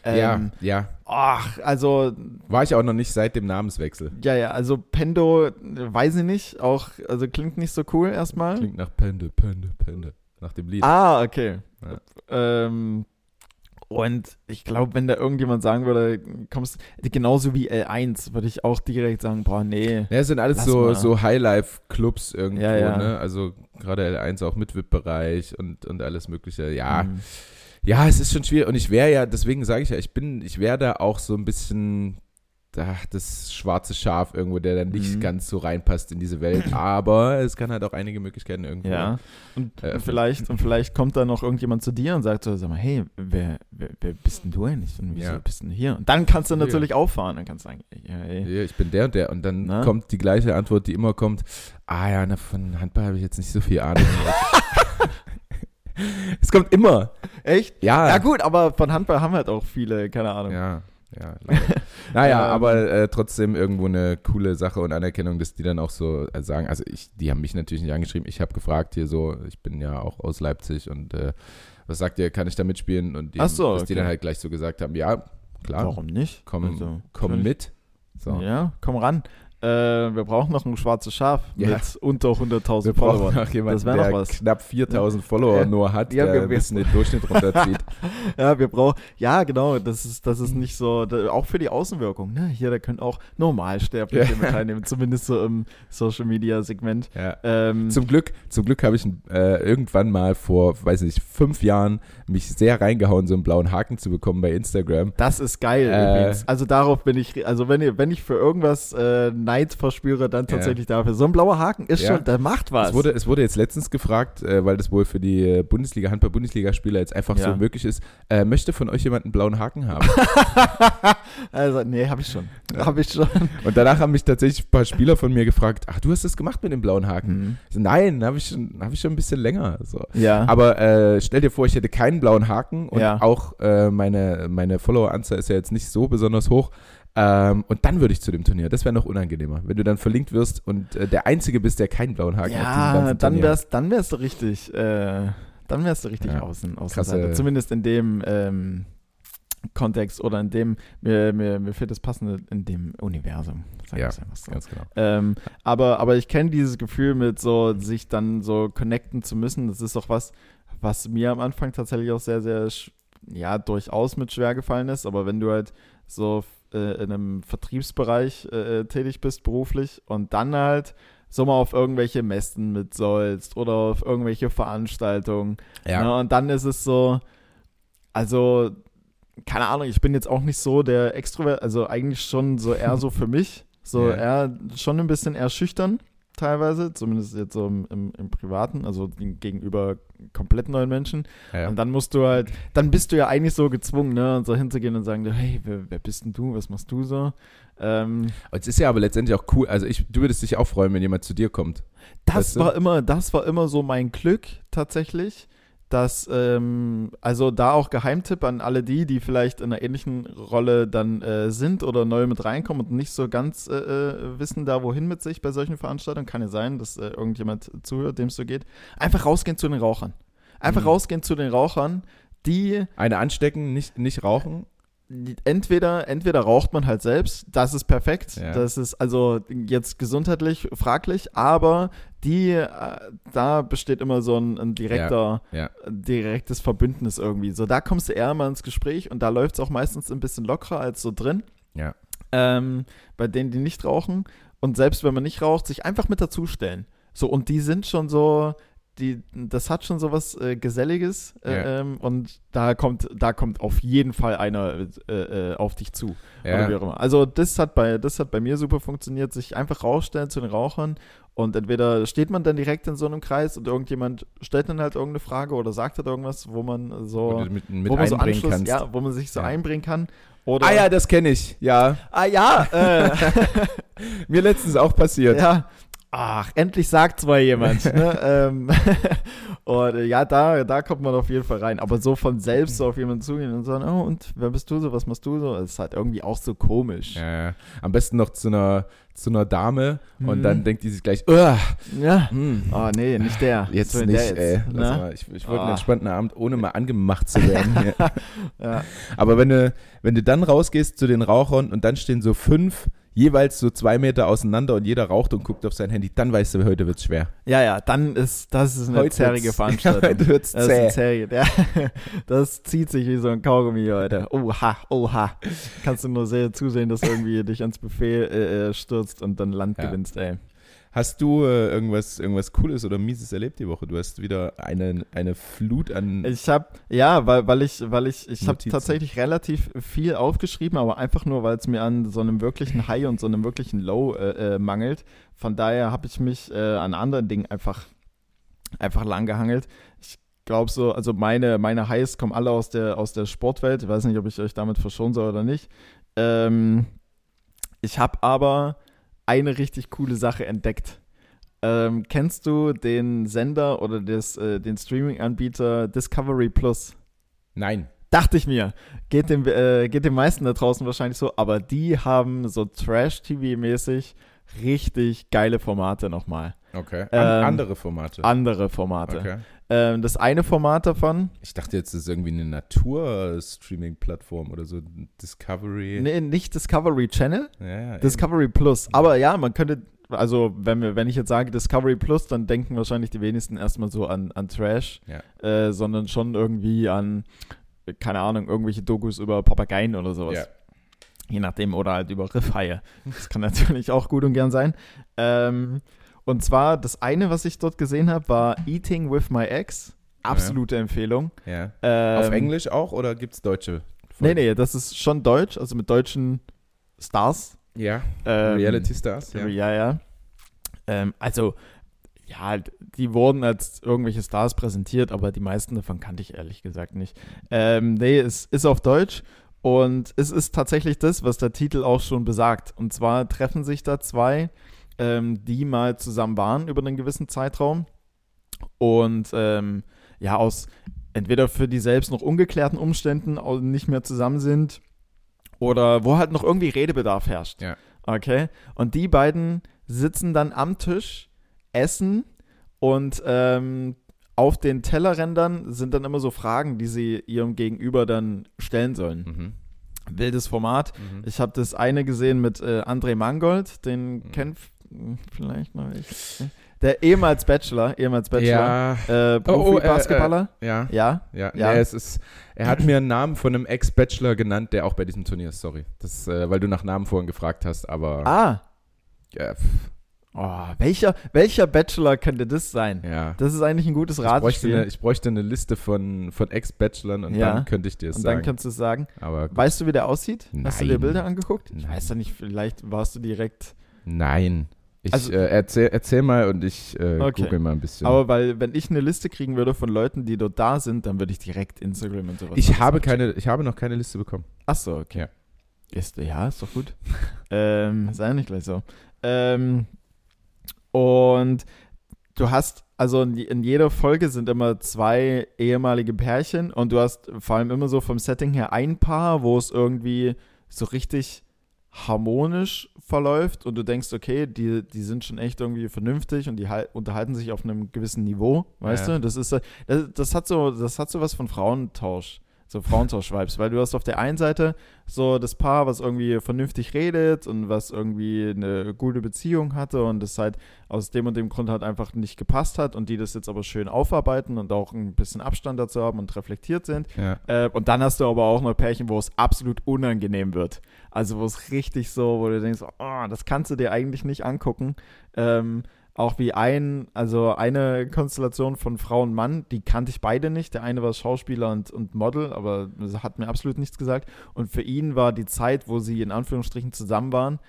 [SPEAKER 2] Ähm, ja, ja.
[SPEAKER 1] Ach, also.
[SPEAKER 2] War ich auch noch nicht seit dem Namenswechsel.
[SPEAKER 1] Ja, ja, also Pendo, weiß ich nicht, auch, also klingt nicht so cool erstmal.
[SPEAKER 2] Klingt nach Pende, Pende, Pende, nach dem Lied.
[SPEAKER 1] Ah, okay. Ja. Ähm, und ich glaube, wenn da irgendjemand sagen würde, kommst genauso wie L1, würde ich auch direkt sagen, boah, nee.
[SPEAKER 2] Ja, es sind alles so, so Highlife-Clubs irgendwo, ja, ja. ne? Also gerade L1 auch mit VIP-Bereich und, und alles mögliche. Ja. Mhm. Ja, es ist schon schwierig. Und ich wäre ja, deswegen sage ich ja, ich bin, ich wäre da auch so ein bisschen ach, das schwarze Schaf irgendwo, der dann nicht mhm. ganz so reinpasst in diese Welt. Aber es kann halt auch einige Möglichkeiten irgendwo.
[SPEAKER 1] Ja. Und äh, vielleicht, und vielleicht kommt da noch irgendjemand zu dir und sagt so, sag mal, hey, wer, wer, wer bist denn du eigentlich? Und wieso ja. bist denn hier? Und dann kannst du natürlich ja. auffahren. Dann kannst du sagen,
[SPEAKER 2] ja, hey. ich bin der und der. Und dann Na? kommt die gleiche Antwort, die immer kommt. Ah ja, na, von Handball habe ich jetzt nicht so viel Ahnung. es kommt immer.
[SPEAKER 1] Echt? Ja. Ja gut, aber von Handball haben halt auch viele, keine Ahnung.
[SPEAKER 2] Ja. Ja, naja, ähm, aber äh, trotzdem irgendwo eine coole Sache und Anerkennung, dass die dann auch so äh, sagen, also ich, die haben mich natürlich nicht angeschrieben, ich habe gefragt hier so, ich bin ja auch aus Leipzig und äh, was sagt ihr, kann ich da mitspielen? Und die,
[SPEAKER 1] so,
[SPEAKER 2] dass
[SPEAKER 1] okay.
[SPEAKER 2] die dann halt gleich so gesagt haben, ja, klar.
[SPEAKER 1] Warum nicht?
[SPEAKER 2] Komm, also, komm mit.
[SPEAKER 1] So. Ja, komm ran. Äh, wir brauchen noch ein schwarzes Schaf ja. mit unter 100.000 Followern.
[SPEAKER 2] Noch jemanden, das der noch was. knapp 4.000 Follower nur hat, ja, der ein bisschen den Durchschnitt runterzieht.
[SPEAKER 1] ja, wir brauchen, ja, genau, das ist, das ist nicht so, da, auch für die Außenwirkung. Ne? Hier, da können auch Normalsterbliche ja. mit teilnehmen, zumindest so im Social Media Segment.
[SPEAKER 2] Ja. Ähm, zum Glück, zum Glück habe ich äh, irgendwann mal vor, weiß nicht, fünf Jahren mich sehr reingehauen, so einen blauen Haken zu bekommen bei Instagram.
[SPEAKER 1] Das ist geil äh, übrigens. Also darauf bin ich, also wenn, wenn ich für irgendwas äh, Neid verspüre, dann tatsächlich ja. dafür. So ein blauer Haken ist ja. schon, der macht was.
[SPEAKER 2] Es wurde, es wurde jetzt letztens gefragt, äh, weil das wohl für die äh, Bundesliga, Handball-Bundesliga-Spieler jetzt einfach so möglich ist, äh, möchte von euch jemand einen blauen Haken haben?
[SPEAKER 1] also, nee, habe ich schon. Habe ich schon.
[SPEAKER 2] Und danach haben mich tatsächlich ein paar Spieler von mir gefragt, ach, du hast das gemacht mit dem blauen Haken? Mhm. So, Nein, habe ich, schon, hab ich schon ein bisschen länger. So.
[SPEAKER 1] Ja.
[SPEAKER 2] Aber äh, stell dir vor, ich hätte keinen blauen Haken und auch äh, meine, meine Follower-Anzahl ist ja jetzt nicht so besonders hoch. Ähm, und dann würde ich zu dem Turnier. Das wäre noch unangenehmer. Wenn du dann verlinkt wirst und äh, der Einzige bist, der keinen blauen Haken
[SPEAKER 1] ja, hat. Ja, dann wärst, dann wärst du richtig, äh, dann wärst du richtig ja, außen, Außenseiter. Zumindest in dem ähm, Kontext oder in dem, mir, mir, mir fehlt das Passende in dem Universum.
[SPEAKER 2] ja, so. ganz genau.
[SPEAKER 1] Ähm, aber, aber ich kenne dieses Gefühl mit so, sich dann so connecten zu müssen. Das ist auch was, was mir am Anfang tatsächlich auch sehr, sehr, ja, durchaus mit schwer gefallen ist. Aber wenn du halt so äh, in einem Vertriebsbereich äh, tätig bist beruflich und dann halt so mal auf irgendwelche Messen mit sollst oder auf irgendwelche Veranstaltungen. Ja. Ne? Und dann ist es so, also, keine Ahnung, ich bin jetzt auch nicht so der Extrovert, also eigentlich schon so eher so für mich, so ja. eher schon ein bisschen eher schüchtern teilweise, zumindest jetzt so im, im, im Privaten, also gegenüber komplett neuen Menschen. Ja, Und dann musst du halt, dann bist du ja eigentlich so gezwungen, ne, und so hinzugehen und sagen, hey, wer, wer bist denn du, was machst du so?
[SPEAKER 2] Ähm, es ist ja aber letztendlich auch cool, also ich, du würdest dich auch freuen, wenn jemand zu dir kommt.
[SPEAKER 1] Das weißt war du? immer, das war immer so mein Glück tatsächlich dass, ähm, also da auch Geheimtipp an alle die, die vielleicht in einer ähnlichen Rolle dann äh, sind oder neu mit reinkommen und nicht so ganz äh, äh, wissen da wohin mit sich bei solchen Veranstaltungen. Kann ja sein, dass äh, irgendjemand zuhört, dem es so geht. Einfach rausgehen zu den Rauchern. Einfach mhm. rausgehen zu den Rauchern, die.
[SPEAKER 2] Eine anstecken, nicht, nicht rauchen
[SPEAKER 1] entweder, entweder raucht man halt selbst, das ist perfekt, ja. das ist also jetzt gesundheitlich fraglich, aber die, äh, da besteht immer so ein, ein direkter, ja. Ja. direktes Verbündnis irgendwie. So, da kommst du eher mal ins Gespräch und da läuft es auch meistens ein bisschen lockerer als so drin.
[SPEAKER 2] Ja.
[SPEAKER 1] Ähm, bei denen, die nicht rauchen. Und selbst wenn man nicht raucht, sich einfach mit dazustellen. So, und die sind schon so, die, das hat schon so was äh, Geselliges äh, ja. ähm, und da kommt, da kommt auf jeden Fall einer äh, äh auf dich zu. Ja. Oder wie auch immer. Also das hat bei, das hat bei mir super funktioniert, sich einfach rausstellen zu den Rauchern und entweder steht man dann direkt in so einem Kreis und irgendjemand stellt dann halt irgendeine Frage oder sagt halt irgendwas, wo man so,
[SPEAKER 2] mit, mit wo man so Anschluss, kannst.
[SPEAKER 1] ja, wo man sich so ja. einbringen kann.
[SPEAKER 2] Oder ah ja, das kenne ich, ja.
[SPEAKER 1] Ah ja, äh.
[SPEAKER 2] mir letztens auch passiert.
[SPEAKER 1] Ja, ach, endlich sagt mal jemand. ne? ähm, und äh, ja, da, da kommt man auf jeden Fall rein. Aber so von selbst so auf jemanden zugehen und sagen, oh, und wer bist du so, was machst du so? Das ist halt irgendwie auch so komisch.
[SPEAKER 2] Ja, am besten noch zu einer, zu einer Dame mhm. und dann denkt die sich gleich, ja,
[SPEAKER 1] hm. oh nee, nicht der.
[SPEAKER 2] Jetzt nicht, jetzt, ey. Ne? Ich, ich wollte oh. einen entspannten Abend, ohne mal angemacht zu werden. ja. Aber wenn du, wenn du dann rausgehst zu den Rauchern und dann stehen so fünf jeweils so zwei Meter auseinander und jeder raucht und guckt auf sein Handy, dann weißt du, heute wird es schwer.
[SPEAKER 1] Ja, ja, dann ist das ist eine heute zährige Veranstaltung.
[SPEAKER 2] heute wird's
[SPEAKER 1] das
[SPEAKER 2] zäh.
[SPEAKER 1] Ja, das zieht sich wie so ein Kaugummi heute. Oha, oha. Kannst du nur sehr zusehen, dass du irgendwie dich ans Buffet äh, äh, stürzt und dann Land ja. gewinnst, ey.
[SPEAKER 2] Hast du äh, irgendwas, irgendwas Cooles oder Mieses erlebt die Woche? Du hast wieder eine, eine Flut an.
[SPEAKER 1] Ich habe, ja, weil, weil ich, weil ich, ich habe tatsächlich relativ viel aufgeschrieben, aber einfach nur, weil es mir an so einem wirklichen High und so einem wirklichen Low äh, äh, mangelt. Von daher habe ich mich äh, an anderen Dingen einfach, einfach lang gehangelt. Ich glaube so, also meine, meine Highs kommen alle aus der, aus der Sportwelt. Ich weiß nicht, ob ich euch damit verschonen soll oder nicht. Ähm, ich habe aber eine richtig coole Sache entdeckt. Ähm, kennst du den Sender oder des, äh, den Streaming-Anbieter Discovery Plus?
[SPEAKER 2] Nein.
[SPEAKER 1] Dachte ich mir. Geht dem, äh, geht den meisten da draußen wahrscheinlich so, aber die haben so Trash-TV-mäßig richtig geile Formate nochmal.
[SPEAKER 2] Okay. An ähm, andere Formate.
[SPEAKER 1] Andere Formate. Okay. Ähm, das eine Format davon.
[SPEAKER 2] Ich dachte jetzt, das ist irgendwie eine Natur-Streaming-Plattform oder so. Discovery.
[SPEAKER 1] Nee, nicht Discovery Channel. Ja, ja, Discovery eben. Plus. Aber ja, man könnte, also wenn, wir, wenn ich jetzt sage Discovery Plus, dann denken wahrscheinlich die wenigsten erstmal so an, an Trash, ja. äh, sondern schon irgendwie an, keine Ahnung, irgendwelche Dokus über Papageien oder sowas. Ja. Je nachdem, oder halt über Riffhaie. Das kann natürlich auch gut und gern sein. Ähm, und zwar, das eine, was ich dort gesehen habe, war Eating with My Ex. Absolute ja. Empfehlung.
[SPEAKER 2] Ja. Ähm, Auf Englisch auch oder gibt es deutsche?
[SPEAKER 1] Folgen? Nee, nee, das ist schon deutsch, also mit deutschen Stars.
[SPEAKER 2] Ja. Ähm, Reality Stars.
[SPEAKER 1] Ja, ja. ja. Ähm, also, ja, die wurden als irgendwelche Stars präsentiert, aber die meisten davon kannte ich ehrlich gesagt nicht. Ähm, nee, es ist auf Deutsch und es ist tatsächlich das, was der Titel auch schon besagt. Und zwar treffen sich da zwei ähm, die mal zusammen waren über einen gewissen Zeitraum und ähm, ja, aus entweder für die selbst noch ungeklärten Umständen nicht mehr zusammen sind oder wo halt noch irgendwie Redebedarf herrscht.
[SPEAKER 2] Ja.
[SPEAKER 1] Okay. Und die beiden sitzen dann am Tisch, essen und ähm, auf den Tellerrändern sind dann immer so Fragen, die sie ihrem Gegenüber dann stellen sollen. Mhm wildes Format. Mhm. Ich habe das eine gesehen mit äh, André Mangold, den mhm. kennt vielleicht noch ich. Der ehemals Bachelor, ehemals Bachelor, ja. äh, Profi-Basketballer.
[SPEAKER 2] Oh, oh, äh, äh, ja.
[SPEAKER 1] Ja?
[SPEAKER 2] Ja, ja. ja es ist, er hat mir einen Namen von einem Ex-Bachelor genannt, der auch bei diesem Turnier ist, sorry. Das, äh, weil du nach Namen vorhin gefragt hast, aber.
[SPEAKER 1] Ah. Ja, Oh, welcher, welcher Bachelor könnte das sein?
[SPEAKER 2] Ja.
[SPEAKER 1] Das ist eigentlich ein gutes Ratspiel.
[SPEAKER 2] Ich bräuchte eine, ich bräuchte eine Liste von, von Ex-Bachelern und ja. dann könnte ich dir es sagen. Und
[SPEAKER 1] dann kannst du es sagen.
[SPEAKER 2] Aber
[SPEAKER 1] weißt du, wie der aussieht?
[SPEAKER 2] Nein.
[SPEAKER 1] Hast du dir Bilder angeguckt?
[SPEAKER 2] Ich
[SPEAKER 1] weiß ja nicht, vielleicht warst du direkt.
[SPEAKER 2] Nein. Ich also, äh, erzähl, erzähl mal und ich äh, okay. google mal ein bisschen.
[SPEAKER 1] Aber weil, wenn ich eine Liste kriegen würde von Leuten, die dort da sind, dann würde ich direkt Instagram und sowas.
[SPEAKER 2] Ich habe keine, ich habe noch keine Liste bekommen.
[SPEAKER 1] Ach so, okay. Ja, ist, ja, ist doch gut. ähm, sei nicht gleich so. Ähm, und du hast, also in, in, jeder Folge sind immer zwei ehemalige Pärchen und du hast vor allem immer so vom Setting her ein Paar, wo es irgendwie so richtig harmonisch verläuft und du denkst, okay, die, die sind schon echt irgendwie vernünftig und die halt, unterhalten sich auf einem gewissen Niveau, weißt ja. du? Das ist das, das hat so, das hat so was von Frauentausch so Frauentausch-Vibes, weil du hast auf der einen Seite so das Paar, was irgendwie vernünftig redet und was irgendwie eine gute Beziehung hatte und es halt aus dem und dem Grund halt einfach nicht gepasst hat und die das jetzt aber schön aufarbeiten und auch ein bisschen Abstand dazu haben und reflektiert sind.
[SPEAKER 2] Ja.
[SPEAKER 1] Äh, und dann hast du aber auch noch Pärchen, wo es absolut unangenehm wird. Also wo es richtig so, wo du denkst, oh, das kannst du dir eigentlich nicht angucken. Ähm, auch wie ein, also eine Konstellation von Frau und Mann, die kannte ich beide nicht. Der eine war Schauspieler und, und Model, aber hat mir absolut nichts gesagt. Und für ihn war die Zeit, wo sie in Anführungsstrichen zusammen waren,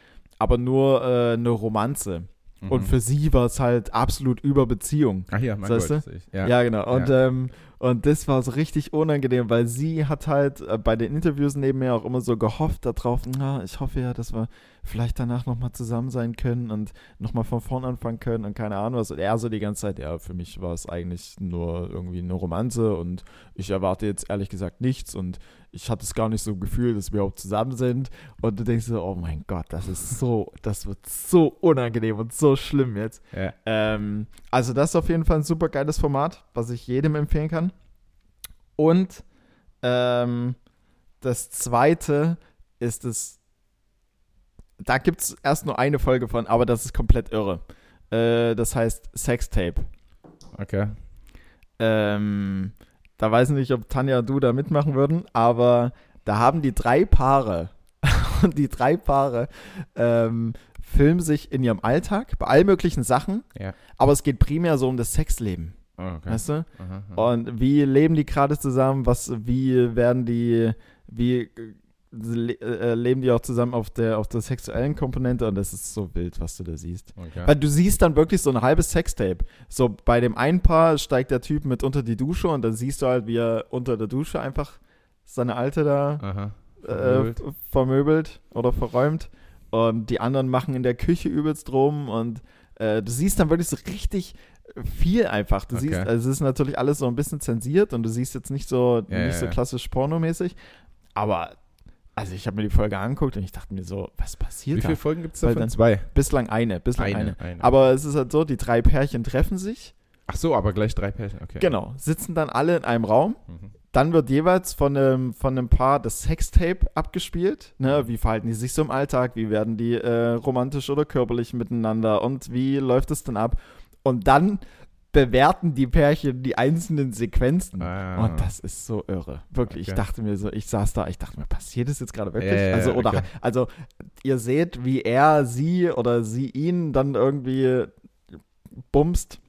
[SPEAKER 1] aber nur äh, eine Romanze. Mhm. Und für sie war es halt absolut über Beziehung.
[SPEAKER 2] Ach ja, mein weißt
[SPEAKER 1] Gott, ja. ja. genau. Und, ja. Ähm, und das war so richtig unangenehm, weil sie hat halt äh, bei den Interviews neben mir auch immer so gehofft darauf, na, ich hoffe ja, dass wir vielleicht danach nochmal zusammen sein können und nochmal von vorn anfangen können und keine Ahnung was. Und er so die ganze Zeit, ja, für mich war es eigentlich nur irgendwie eine Romanze und ich erwarte jetzt ehrlich gesagt nichts und ich hatte es gar nicht so Gefühl, dass wir überhaupt zusammen sind. Und du denkst so, oh mein Gott, das ist so, das wird so unangenehm und so schlimm jetzt.
[SPEAKER 2] Ja.
[SPEAKER 1] Ähm, also das ist auf jeden Fall ein super geiles Format, was ich jedem empfehlen kann. Und ähm, das zweite ist es, da gibt es erst nur eine Folge von, aber das ist komplett irre. Äh, das heißt Sextape.
[SPEAKER 2] Okay.
[SPEAKER 1] Ähm, da weiß ich nicht, ob Tanja und du da mitmachen würden, aber da haben die drei Paare und die drei Paare ähm, filmen sich in ihrem Alltag bei all möglichen Sachen,
[SPEAKER 2] Ja.
[SPEAKER 1] aber es geht primär so um das Sexleben.
[SPEAKER 2] Oh, okay.
[SPEAKER 1] Weißt du?
[SPEAKER 2] Aha, aha.
[SPEAKER 1] Und wie leben die gerade zusammen? Was, wie werden die, wie äh, äh, leben die auch zusammen auf der, auf der sexuellen Komponente? Und das ist so wild, was du da siehst.
[SPEAKER 2] Okay.
[SPEAKER 1] Weil du siehst dann wirklich so ein halbes Sextape. So bei dem einen Paar steigt der Typ mit unter die Dusche und dann siehst du halt, wie er unter der Dusche einfach seine Alte da
[SPEAKER 2] Aha.
[SPEAKER 1] äh,
[SPEAKER 2] Vermöbelt.
[SPEAKER 1] f- vermöbelt oder verräumt. Und die anderen machen in der Küche übelst rum und äh, du siehst dann wirklich so richtig viel einfach. Du
[SPEAKER 2] Okay.
[SPEAKER 1] siehst, also es ist natürlich alles so ein bisschen zensiert und du siehst jetzt nicht so,
[SPEAKER 2] Ja,
[SPEAKER 1] nicht
[SPEAKER 2] ja,
[SPEAKER 1] so klassisch pornomäßig. Aber, also ich habe mir die Folge angeguckt und ich dachte mir so, was passiert
[SPEAKER 2] Wie
[SPEAKER 1] da?
[SPEAKER 2] viele Folgen gibt es davon? Zwei.
[SPEAKER 1] Bislang eine, bislang eine.
[SPEAKER 2] Eine, eine.
[SPEAKER 1] Aber es ist halt so, die drei Pärchen treffen sich,
[SPEAKER 2] Ach so, aber gleich drei Pärchen. Okay.
[SPEAKER 1] genau, sitzen dann alle in einem Raum
[SPEAKER 2] Mhm.
[SPEAKER 1] Dann wird jeweils von einem, von einem Paar das Sextape abgespielt. Ne? Wie verhalten die sich so im Alltag? Wie werden die äh, romantisch oder körperlich miteinander? Und wie läuft es dann ab? Und dann bewerten die Pärchen die einzelnen Sequenzen.
[SPEAKER 2] Ah.
[SPEAKER 1] Und das ist so irre. Wirklich. Ich
[SPEAKER 2] Okay.
[SPEAKER 1] dachte mir so, ich saß da, ich dachte mir, passiert das jetzt gerade wirklich?
[SPEAKER 2] Ja,
[SPEAKER 1] also, oder,
[SPEAKER 2] okay.
[SPEAKER 1] also, ihr seht, wie er sie oder sie ihn dann irgendwie bumst.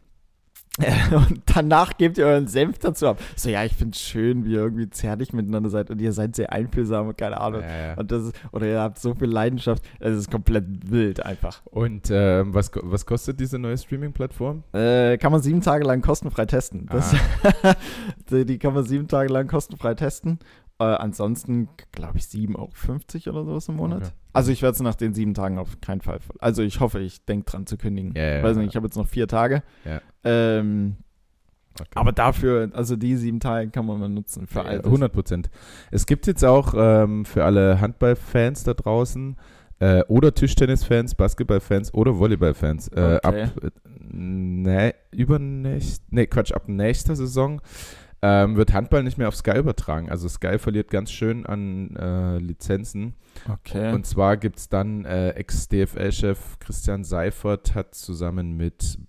[SPEAKER 1] Und danach gebt ihr euren Senf dazu ab. So, ja, ich finde es schön, wie ihr irgendwie zärtlich miteinander seid und ihr seid sehr einfühlsam und keine Ahnung.
[SPEAKER 2] Ja, ja.
[SPEAKER 1] Und das ist, oder ihr habt so viel Leidenschaft. Es ist komplett wild einfach.
[SPEAKER 2] Und ähm, was, was kostet diese neue Streaming-Plattform?
[SPEAKER 1] Äh, kann man sieben Tage lang kostenfrei testen. Das,
[SPEAKER 2] Ah.
[SPEAKER 1] die, die kann man sieben Tage lang kostenfrei testen. Äh, ansonsten, glaube ich, 7,50 Euro oder sowas im Monat.
[SPEAKER 2] Okay.
[SPEAKER 1] Also ich werde es nach den sieben Tagen auf keinen Fall. Also ich hoffe, ich denke dran zu kündigen.
[SPEAKER 2] Ja, ja,
[SPEAKER 1] Weiß
[SPEAKER 2] ja.
[SPEAKER 1] nicht, ich habe jetzt noch vier Tage.
[SPEAKER 2] Ja.
[SPEAKER 1] Ähm,
[SPEAKER 2] Okay.
[SPEAKER 1] aber dafür, also die sieben Tage kann man mal nutzen für all
[SPEAKER 2] Ja,
[SPEAKER 1] das.
[SPEAKER 2] 100 Prozent. Es gibt jetzt auch ähm, für alle Handballfans da draußen äh, oder Tischtennisfans, Basketballfans oder Volleyballfans äh,
[SPEAKER 1] Okay.
[SPEAKER 2] ab äh, ne, übernächst, nee, Quatsch, ab nächster Saison ähm, wird Handball nicht mehr auf Sky übertragen. Also Sky verliert ganz schön an äh, Lizenzen.
[SPEAKER 1] Okay.
[SPEAKER 2] Und zwar gibt es dann äh, Ex-DFL-Chef Christian Seifert hat zusammen mit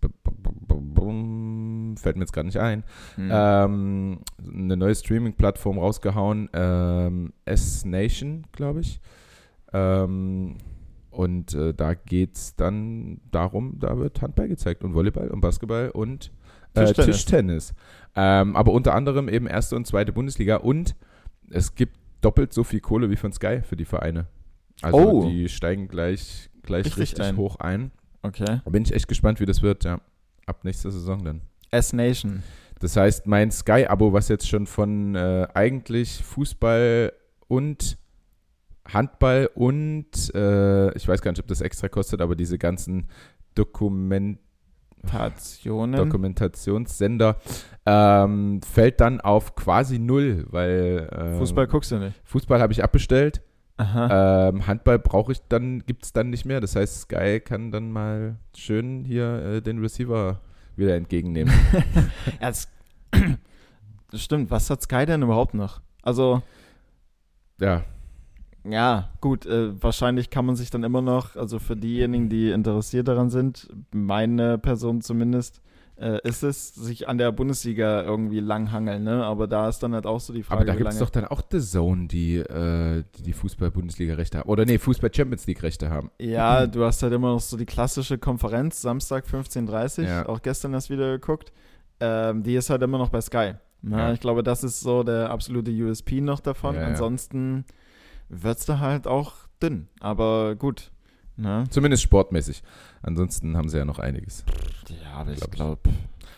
[SPEAKER 2] fällt mir jetzt gerade nicht ein,
[SPEAKER 1] Hm.
[SPEAKER 2] ähm, eine neue Streaming-Plattform rausgehauen, ähm, S-Nation, glaube ich. Ähm, und äh, da geht es dann darum, da wird Handball gezeigt und Volleyball und Basketball und äh,
[SPEAKER 1] Tischtennis.
[SPEAKER 2] Tischtennis. Ähm, aber unter anderem eben erste und zweite Bundesliga und es gibt doppelt so viel Kohle wie von Sky für die Vereine. Also
[SPEAKER 1] Oh.
[SPEAKER 2] die steigen gleich, gleich
[SPEAKER 1] Richtig
[SPEAKER 2] richtig,
[SPEAKER 1] ein.
[SPEAKER 2] hoch ein.
[SPEAKER 1] okay.
[SPEAKER 2] Da bin ich echt gespannt, wie das wird, ja. Ab nächster Saison dann.
[SPEAKER 1] S-Nation.
[SPEAKER 2] Das heißt, mein Sky-Abo, was jetzt schon von äh, eigentlich Fußball und Handball und äh, ich weiß gar nicht, ob das extra kostet, aber diese ganzen Dokument
[SPEAKER 1] Stationen.
[SPEAKER 2] Dokumentationssender ähm, fällt dann auf quasi null, weil ähm,
[SPEAKER 1] Fußball guckst du nicht.
[SPEAKER 2] Fußball habe ich abbestellt. Ähm, Handball brauche ich dann, gibt es dann nicht mehr. Das heißt, Sky kann dann mal schön hier äh, den Receiver wieder entgegennehmen.
[SPEAKER 1] Ja, das, das stimmt. Was hat Sky denn überhaupt noch? Also,
[SPEAKER 2] ja,
[SPEAKER 1] ja, gut, äh, wahrscheinlich kann man sich dann immer noch, also für diejenigen, die interessiert daran sind, meine Person zumindest, äh, ist es, sich an der Bundesliga irgendwie langhangeln, ne? Aber da ist dann halt auch so die Frage,
[SPEAKER 2] aber da gibt es doch dann auch The Zone, die äh, die, die Fußball-Bundesliga-Rechte haben. Oder nee, Fußball-Champions League-Rechte haben.
[SPEAKER 1] Ja, du hast halt immer noch so die klassische Konferenz, Samstag 15.30 Uhr,
[SPEAKER 2] Ja.
[SPEAKER 1] auch gestern erst wieder geguckt. Ähm, die ist halt immer noch bei Sky. Na,
[SPEAKER 2] Ja.
[SPEAKER 1] Ich glaube, das ist so der absolute USP noch davon.
[SPEAKER 2] Ja, ja.
[SPEAKER 1] Ansonsten wird es da halt auch dünn. Aber gut. Ne?
[SPEAKER 2] Zumindest sportmäßig. Ansonsten haben sie ja noch einiges.
[SPEAKER 1] Ja, aber ich
[SPEAKER 2] Glaub ich.
[SPEAKER 1] glaube.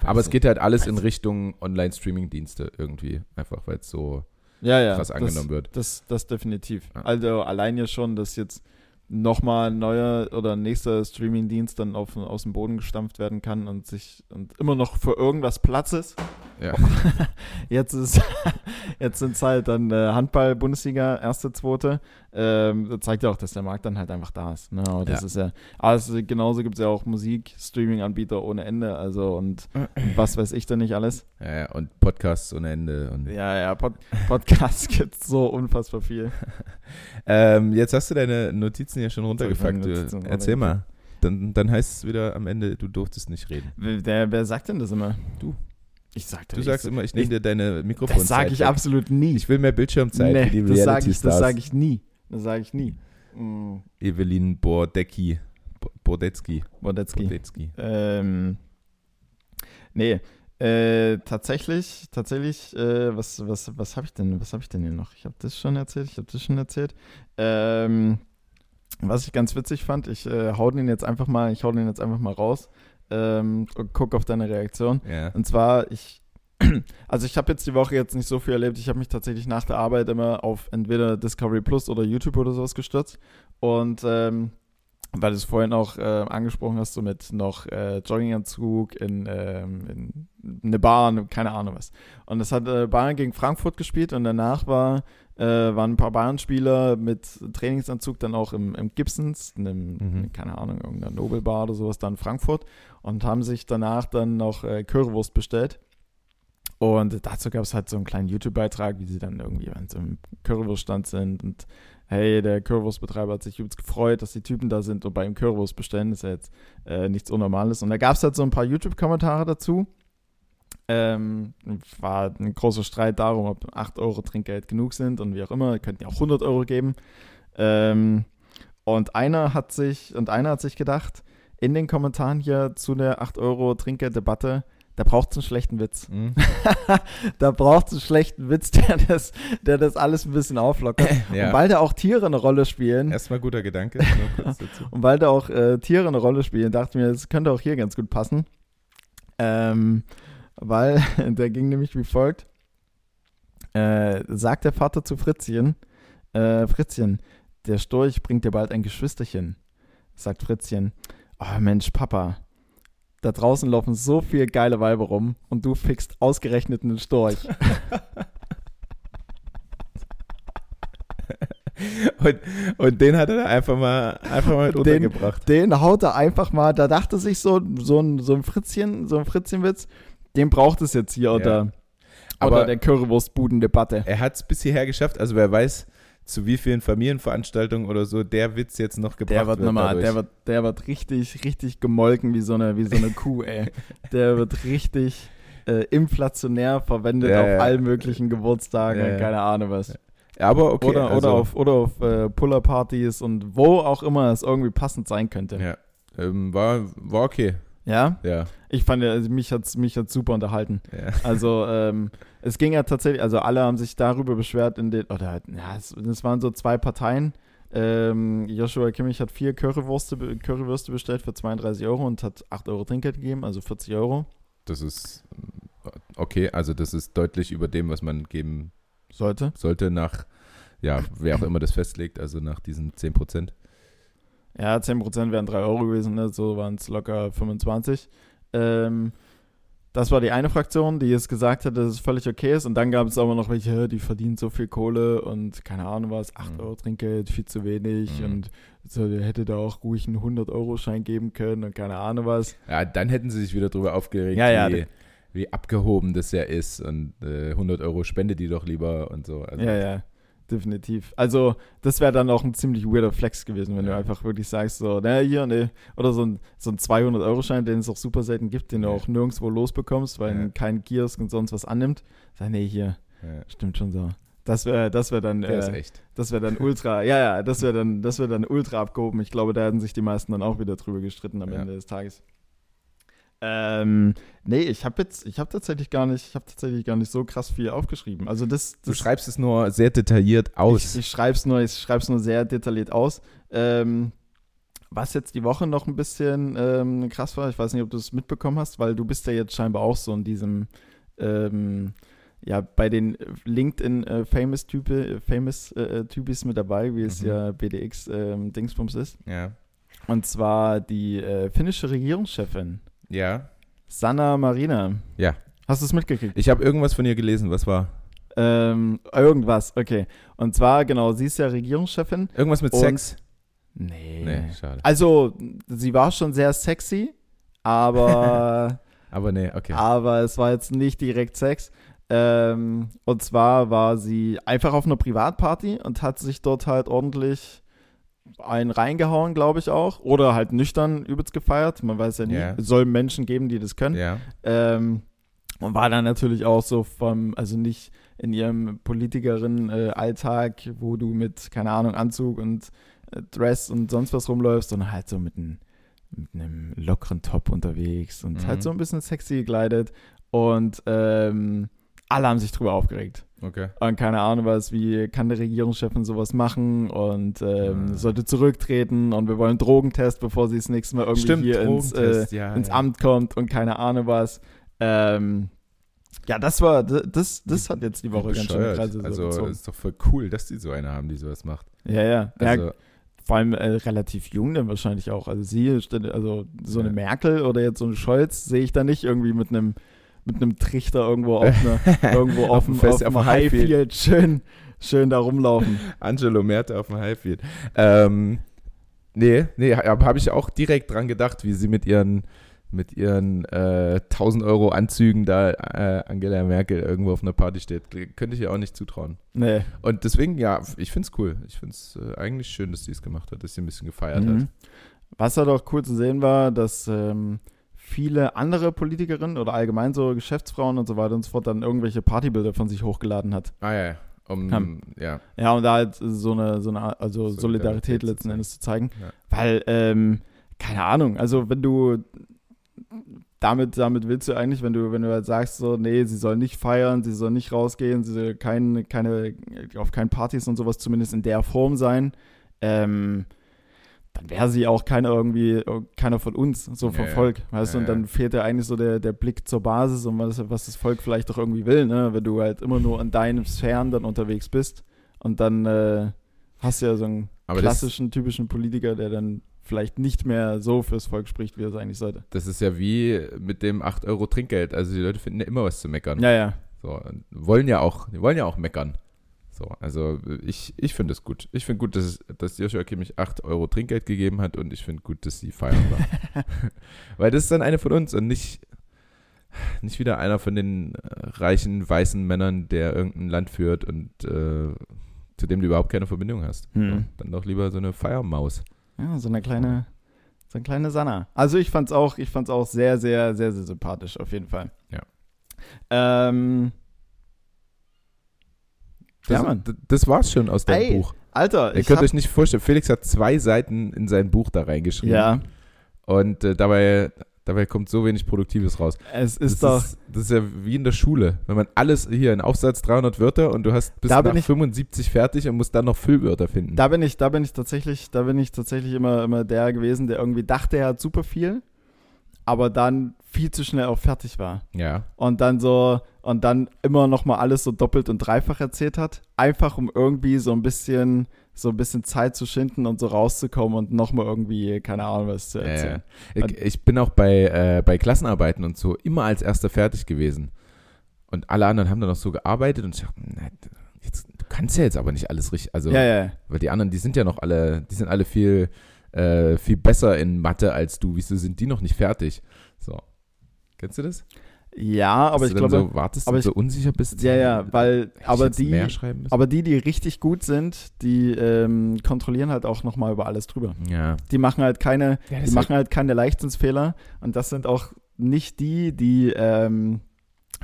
[SPEAKER 2] Aber es geht halt alles in Richtung Online-Streaming-Dienste irgendwie. Einfach, weil es so
[SPEAKER 1] ja, ja,
[SPEAKER 2] krass
[SPEAKER 1] das,
[SPEAKER 2] angenommen wird.
[SPEAKER 1] Das, das definitiv.
[SPEAKER 2] Ja.
[SPEAKER 1] Also allein ja schon, dass jetzt nochmal ein neuer oder ein nächster Streaming-Dienst dann auf, aus dem Boden gestampft werden kann und sich und immer noch für irgendwas Platz ist.
[SPEAKER 2] Ja.
[SPEAKER 1] Jetzt ist jetzt sind es halt dann äh, Handball-Bundesliga, erste, zweite. Ähm, das zeigt ja auch, dass der Markt dann halt einfach da ist. Ne? Aber das
[SPEAKER 2] Ja.
[SPEAKER 1] ist ja, ist- genauso gibt es ja auch Musik-Streaming-Anbieter ohne Ende, also und was weiß ich da nicht alles.
[SPEAKER 2] Ja, ja, und Podcasts ohne Ende. Und
[SPEAKER 1] Ja, ja, Pod Podcasts gibt es so unfassbar viel.
[SPEAKER 2] ähm, jetzt hast du deine Notizen ja schon runtergefuckt. Du, erzähl mal. Dann, dann heißt es wieder am Ende, du durftest nicht reden.
[SPEAKER 1] Wer, wer sagt denn das immer?
[SPEAKER 2] Du.
[SPEAKER 1] Ich sag
[SPEAKER 2] Du sagst immer, ich nehme
[SPEAKER 1] ich-
[SPEAKER 2] dir deine Mikrofon.
[SPEAKER 1] Das sage ich absolut nie.
[SPEAKER 2] Ich will mehr Bildschirmzeit
[SPEAKER 1] nee,
[SPEAKER 2] die
[SPEAKER 1] das sage ich, das sag ich nie. Das sage ich nie. Mm.
[SPEAKER 2] Evelyn Bordecki. Bo- Bordetzky.
[SPEAKER 1] Bordetzky. Bordetzky. Ähm, nee, äh, tatsächlich, tatsächlich, äh, was, was, was habe ich denn, was habe ich denn hier noch? Ich habe das schon erzählt, ich habe das schon erzählt. Ähm, was ich ganz witzig fand, ich äh, hau den jetzt einfach mal, ich hau den jetzt einfach mal raus ähm, und guck auf deine Reaktion.
[SPEAKER 2] Yeah.
[SPEAKER 1] Und zwar, ich, also ich habe jetzt die Woche jetzt nicht so viel erlebt. Ich habe mich tatsächlich nach der Arbeit immer auf entweder Discovery Plus oder YouTube oder sowas gestürzt. Und ähm, weil du es vorhin auch äh, angesprochen hast, so mit noch äh, Jogginganzug in, ähm, in eine Bahn, keine Ahnung was. Und es hat äh, Bayern gegen Frankfurt gespielt und danach war, äh, waren ein paar Bayern-Spieler mit Trainingsanzug dann auch im, im Gibsons, in einem, mhm. keine Ahnung, irgendeiner Nobelbar oder sowas, dann in Frankfurt und haben sich danach dann noch äh, Currywurst bestellt. Und dazu gab es halt so einen kleinen YouTube-Beitrag, wie sie dann irgendwie an so einem Currywurststand sind und hey, der Currywurstbetreiber hat sich übelst gefreut, dass die Typen da sind und bei ihm Currywurst bestellen, ist ja jetzt äh, nichts Unnormales. Und da gab es halt so ein paar YouTube-Kommentare dazu. Ähm, war ein großer Streit darum, ob 8 Euro Trinkgeld genug sind und wie auch immer, könnten ja auch 100 Euro geben. Ähm, und einer hat sich, und einer hat sich gedacht, in den Kommentaren hier zu der 8 Euro Trinkgelddebatte, da braucht es einen schlechten Witz. Mhm. da braucht es einen schlechten Witz, der das, der das alles ein bisschen auflockert. ja. Und weil da auch Tiere eine Rolle spielen.
[SPEAKER 2] Erstmal guter Gedanke.
[SPEAKER 1] und weil da auch äh, Tiere eine Rolle spielen, dachte ich mir, das könnte auch hier ganz gut passen. Ähm, weil der ging nämlich wie folgt. Äh, sagt der Vater zu Fritzchen, äh, Fritzchen, der Storch bringt dir bald ein Geschwisterchen. Sagt Fritzchen, oh Mensch, Papa, da draußen laufen so viele geile Weiber rum und du fickst ausgerechnet einen Storch.
[SPEAKER 2] und, und den hat er da einfach mal, einfach mal
[SPEAKER 1] untergebracht. Den, den haut er einfach mal, da dachte sich so, so ein, so ein Fritzchen, so ein Fritzchenwitz, den braucht es jetzt hier ja. oder,
[SPEAKER 2] Aber
[SPEAKER 1] oder der Currywurstbudendebatte.
[SPEAKER 2] Er hat es bis hierher geschafft, also wer weiß, zu wie vielen Familienveranstaltungen oder so der Witz jetzt noch gebracht
[SPEAKER 1] der wird. wird nochmal, der wird, der wird richtig, richtig gemolken wie so eine, wie so eine Kuh, ey. Der wird richtig äh, inflationär verwendet ja, auf ja. allen möglichen Geburtstagen, ja, keine Ahnung was.
[SPEAKER 2] Aber okay.
[SPEAKER 1] Oder, also, oder auf, oder auf äh, Puller-Partys und wo auch immer es irgendwie passend sein könnte.
[SPEAKER 2] Ja. Ähm, war, war okay.
[SPEAKER 1] Ja?
[SPEAKER 2] Ja.
[SPEAKER 1] Ich fand, also mich hat es mich hat's super unterhalten. Ja. Also, ähm, es ging ja tatsächlich, also alle haben sich darüber beschwert, in den, oder ja, es, es waren so zwei Parteien. Ähm, Joshua Kimmich hat vier Currywürste, Currywürste bestellt für 32 Euro und hat 8 Euro Trinkgeld gegeben, also 40 Euro.
[SPEAKER 2] Das ist okay, also das ist deutlich über dem, was man geben
[SPEAKER 1] sollte.
[SPEAKER 2] Sollte nach, ja, wer auch immer das festlegt, also nach diesen 10 Prozent.
[SPEAKER 1] Ja, 10% wären 3 Euro gewesen, ne? so waren es locker 25. Ähm, das war die eine Fraktion, die es gesagt hat, dass es völlig okay ist. Und dann gab es aber noch welche, die verdienen so viel Kohle und keine Ahnung was, 8 mhm. Euro Trinkgeld, viel zu wenig. Mhm. Und so, der hätte da auch ruhig einen 100-Euro-Schein geben können und keine Ahnung was.
[SPEAKER 2] Ja, dann hätten sie sich wieder drüber aufgeregt,
[SPEAKER 1] ja, ja,
[SPEAKER 2] wie, wie abgehoben das ja ist. Und äh, 100 Euro spende die doch lieber und so.
[SPEAKER 1] Also, ja, ja definitiv. Also, das wäre dann auch ein ziemlich weirder Flex gewesen, wenn ja. du einfach wirklich sagst, so, naja, hier, ne, oder so ein, so ein 200-Euro-Schein, den es auch super selten gibt, den ja. du auch nirgendwo losbekommst, weil ja. kein Kiosk und sonst was annimmt. Sag, nee, hier, stimmt schon so. Das wäre das wär dann,
[SPEAKER 2] äh,
[SPEAKER 1] das wäre dann ultra, ja, ja, das wäre dann, das wäre dann ultra abgehoben. Ich glaube, da hätten sich die meisten dann auch wieder drüber gestritten am Ende des Tages. Ähm, nee, ich habe jetzt, ich habe tatsächlich gar nicht, ich habe tatsächlich gar nicht so krass viel aufgeschrieben. Also das, das
[SPEAKER 2] du schreibst es nur sehr detailliert aus.
[SPEAKER 1] Ich, ich schreibe es nur, ich schreibe nur sehr detailliert aus. Ähm, was jetzt die Woche noch ein bisschen ähm, krass war, ich weiß nicht, ob du es mitbekommen hast, weil du bist ja jetzt scheinbar auch so in diesem, ähm, ja, bei den LinkedIn äh, Famous Type, Famous äh, Typis mit dabei, wie es mhm. ja BDX ähm, Dingsbums ist.
[SPEAKER 2] Ja.
[SPEAKER 1] Und zwar die äh, finnische Regierungschefin
[SPEAKER 2] ja.
[SPEAKER 1] Sanna Marina.
[SPEAKER 2] Ja.
[SPEAKER 1] Hast du es mitgekriegt?
[SPEAKER 2] Ich habe irgendwas von ihr gelesen. Was war?
[SPEAKER 1] Ähm, irgendwas, okay. Und zwar, genau, sie ist ja Regierungschefin.
[SPEAKER 2] Irgendwas mit Sex?
[SPEAKER 1] Nee.
[SPEAKER 2] Nee, schade.
[SPEAKER 1] Also, sie war schon sehr sexy, aber.
[SPEAKER 2] aber nee, okay.
[SPEAKER 1] Aber es war jetzt nicht direkt Sex. Ähm, und zwar war sie einfach auf einer Privatparty und hat sich dort halt ordentlich einen reingehauen, glaube ich auch. Oder halt nüchtern übelst gefeiert. Man weiß ja nie. Yeah. Es soll Menschen geben, die das können.
[SPEAKER 2] Yeah.
[SPEAKER 1] Ähm, und war dann natürlich auch so vom, also nicht in ihrem Politikerin-Alltag, wo du mit, keine Ahnung, Anzug und äh, Dress und sonst was rumläufst, sondern halt so mit einem mit einem lockeren Top unterwegs und
[SPEAKER 2] Mhm.
[SPEAKER 1] halt so ein bisschen sexy gekleidet. Und ähm, alle haben sich drüber aufgeregt.
[SPEAKER 2] Okay.
[SPEAKER 1] Und keine Ahnung was, wie kann der Regierungschefin sowas machen und ähm,
[SPEAKER 2] Ah.
[SPEAKER 1] sollte zurücktreten und wir wollen Drogentest, bevor sie das nächste Mal irgendwie
[SPEAKER 2] Stimmt,
[SPEAKER 1] hier ins, äh,
[SPEAKER 2] ja,
[SPEAKER 1] ins
[SPEAKER 2] ja.
[SPEAKER 1] Amt kommt und keine Ahnung was. Ähm, ja, das war, das, das hat jetzt die Woche ganz schön. Kreise
[SPEAKER 2] Also
[SPEAKER 1] gezogen.
[SPEAKER 2] ist doch voll cool, dass die so eine haben, die sowas macht.
[SPEAKER 1] Ja, ja.
[SPEAKER 2] Also,
[SPEAKER 1] ja vor allem äh, relativ jung dann wahrscheinlich auch. Also sie, also so eine
[SPEAKER 2] Ja.
[SPEAKER 1] Merkel oder jetzt so eine Scholz sehe ich da nicht irgendwie mit einem mit einem Trichter irgendwo auf einer, irgendwo auf, dem,
[SPEAKER 2] Fest-
[SPEAKER 1] auf
[SPEAKER 2] auf Highfield.
[SPEAKER 1] Highfield schön, schön da rumlaufen.
[SPEAKER 2] Angelo Merte auf dem Highfield. Ähm, nee, nee, habe ich auch direkt dran gedacht, wie sie mit ihren mit ihren äh, 1000 Euro Anzügen da äh, Angela Merkel irgendwo auf einer Party steht. Könnte ich ihr auch nicht zutrauen.
[SPEAKER 1] Nee.
[SPEAKER 2] Und deswegen, ja, ich finde es cool. Ich finde es äh, eigentlich schön, dass sie es gemacht hat, dass sie ein bisschen gefeiert
[SPEAKER 1] Mhm.
[SPEAKER 2] hat.
[SPEAKER 1] Was halt auch cool zu sehen war, dass ähm, viele andere Politikerinnen oder allgemein so Geschäftsfrauen und so weiter und so fort dann irgendwelche Partybilder von sich hochgeladen hat.
[SPEAKER 2] Ah ja, um,
[SPEAKER 1] Haben-
[SPEAKER 2] ja.
[SPEAKER 1] Ja, um da halt so eine, so eine also
[SPEAKER 2] Solidarität
[SPEAKER 1] Solidarität letzten. Endes zu zeigen.
[SPEAKER 2] Ja.
[SPEAKER 1] Weil, ähm, keine Ahnung, also wenn du damit, damit willst du eigentlich, wenn du, wenn du halt sagst, so, nee, sie soll nicht feiern, sie soll nicht rausgehen, sie soll kein, keine, auf keinen Partys und sowas zumindest in der Form sein, ähm, dann wäre sie auch keiner irgendwie, keiner von uns, so vom
[SPEAKER 2] Ja.
[SPEAKER 1] Volk, weißt du,
[SPEAKER 2] Ja,
[SPEAKER 1] und dann fehlt ja eigentlich so der, der Blick zur Basis und was, was das Volk vielleicht doch irgendwie will, ne, wenn du halt immer nur in deinen Sphären dann unterwegs bist und dann äh, hast du ja so einen
[SPEAKER 2] Aber
[SPEAKER 1] klassischen, typischen Politiker, der dann vielleicht nicht mehr so fürs Volk spricht, wie er es eigentlich sollte.
[SPEAKER 2] das ist ja wie mit dem 8 Euro Trinkgeld. Also die Leute finden ja immer was zu meckern.
[SPEAKER 1] Ja, ja.
[SPEAKER 2] So, wollen ja auch, die wollen ja auch meckern. So, also ich, ich finde es gut. Ich finde gut, dass, dass Joshua Kimmich 8 Euro Trinkgeld gegeben hat und ich finde gut, dass sie feiern war. Weil das ist dann eine von uns und nicht, nicht wieder einer von den reichen, weißen Männern, der irgendein Land führt und äh, zu dem du überhaupt keine Verbindung hast.
[SPEAKER 1] Hm.
[SPEAKER 2] So, dann doch lieber so eine Feiermaus.
[SPEAKER 1] Ja, so eine kleine, so eine kleine Sanna. Also ich fand's auch, ich fand's auch sehr, sehr, sehr, sehr sympathisch, auf jeden Fall.
[SPEAKER 2] Ja.
[SPEAKER 1] Ähm,
[SPEAKER 2] Das,
[SPEAKER 1] Ja, Mann.
[SPEAKER 2] das war's schon aus deinem
[SPEAKER 1] Ey,
[SPEAKER 2] Buch.
[SPEAKER 1] Alter,
[SPEAKER 2] Ihr
[SPEAKER 1] ich
[SPEAKER 2] könnt euch nicht vorstellen, Felix hat zwei Seiten in sein Buch da reingeschrieben.
[SPEAKER 1] ja,
[SPEAKER 2] Und äh, dabei, dabei kommt so wenig Produktives raus.
[SPEAKER 1] es
[SPEAKER 2] Das
[SPEAKER 1] ist doch,
[SPEAKER 2] Ist, das ist ja wie in der Schule. Wenn man alles hier, ein Aufsatz 300 Wörter und du hast bis
[SPEAKER 1] Da bin
[SPEAKER 2] nach
[SPEAKER 1] ich-
[SPEAKER 2] 75 fertig und musst dann noch Füllwörter finden.
[SPEAKER 1] da bin ich, da bin ich tatsächlich, da bin ich tatsächlich immer, immer der gewesen, der irgendwie dachte, er hat super viel, aber dann viel zu schnell auch fertig war.
[SPEAKER 2] ja.
[SPEAKER 1] und dann so und dann immer noch mal alles so doppelt und dreifach erzählt hat, einfach um irgendwie so ein bisschen so ein bisschen Zeit zu schinden und so rauszukommen und noch mal irgendwie keine Ahnung was zu
[SPEAKER 2] Ja,
[SPEAKER 1] erzählen.
[SPEAKER 2] ja. Ich, ich bin auch bei, äh, bei Klassenarbeiten und so immer als erster fertig gewesen. Und alle anderen haben dann noch so gearbeitet und ich dachte, na, jetzt, du kannst ja jetzt aber nicht alles richtig. Also,
[SPEAKER 1] Ja, ja.
[SPEAKER 2] weil die anderen, die sind ja noch alle, die sind alle viel, äh, viel besser in Mathe als du. Wieso sind die noch nicht fertig? So. Kennst du das?
[SPEAKER 1] Ja, aber
[SPEAKER 2] Dass
[SPEAKER 1] ich glaube
[SPEAKER 2] so wartest
[SPEAKER 1] aber
[SPEAKER 2] und so unsicher bist.
[SPEAKER 1] ja, ja, weil
[SPEAKER 2] ich
[SPEAKER 1] aber die
[SPEAKER 2] mehr schreiben müssen?
[SPEAKER 1] aber die, die richtig gut sind, die ähm, kontrollieren halt auch noch mal über alles drüber.
[SPEAKER 2] ja.
[SPEAKER 1] Die machen halt keine
[SPEAKER 2] Ja,
[SPEAKER 1] die machen halt keine Leichtsinnsfehler und das sind auch nicht die, die, ähm,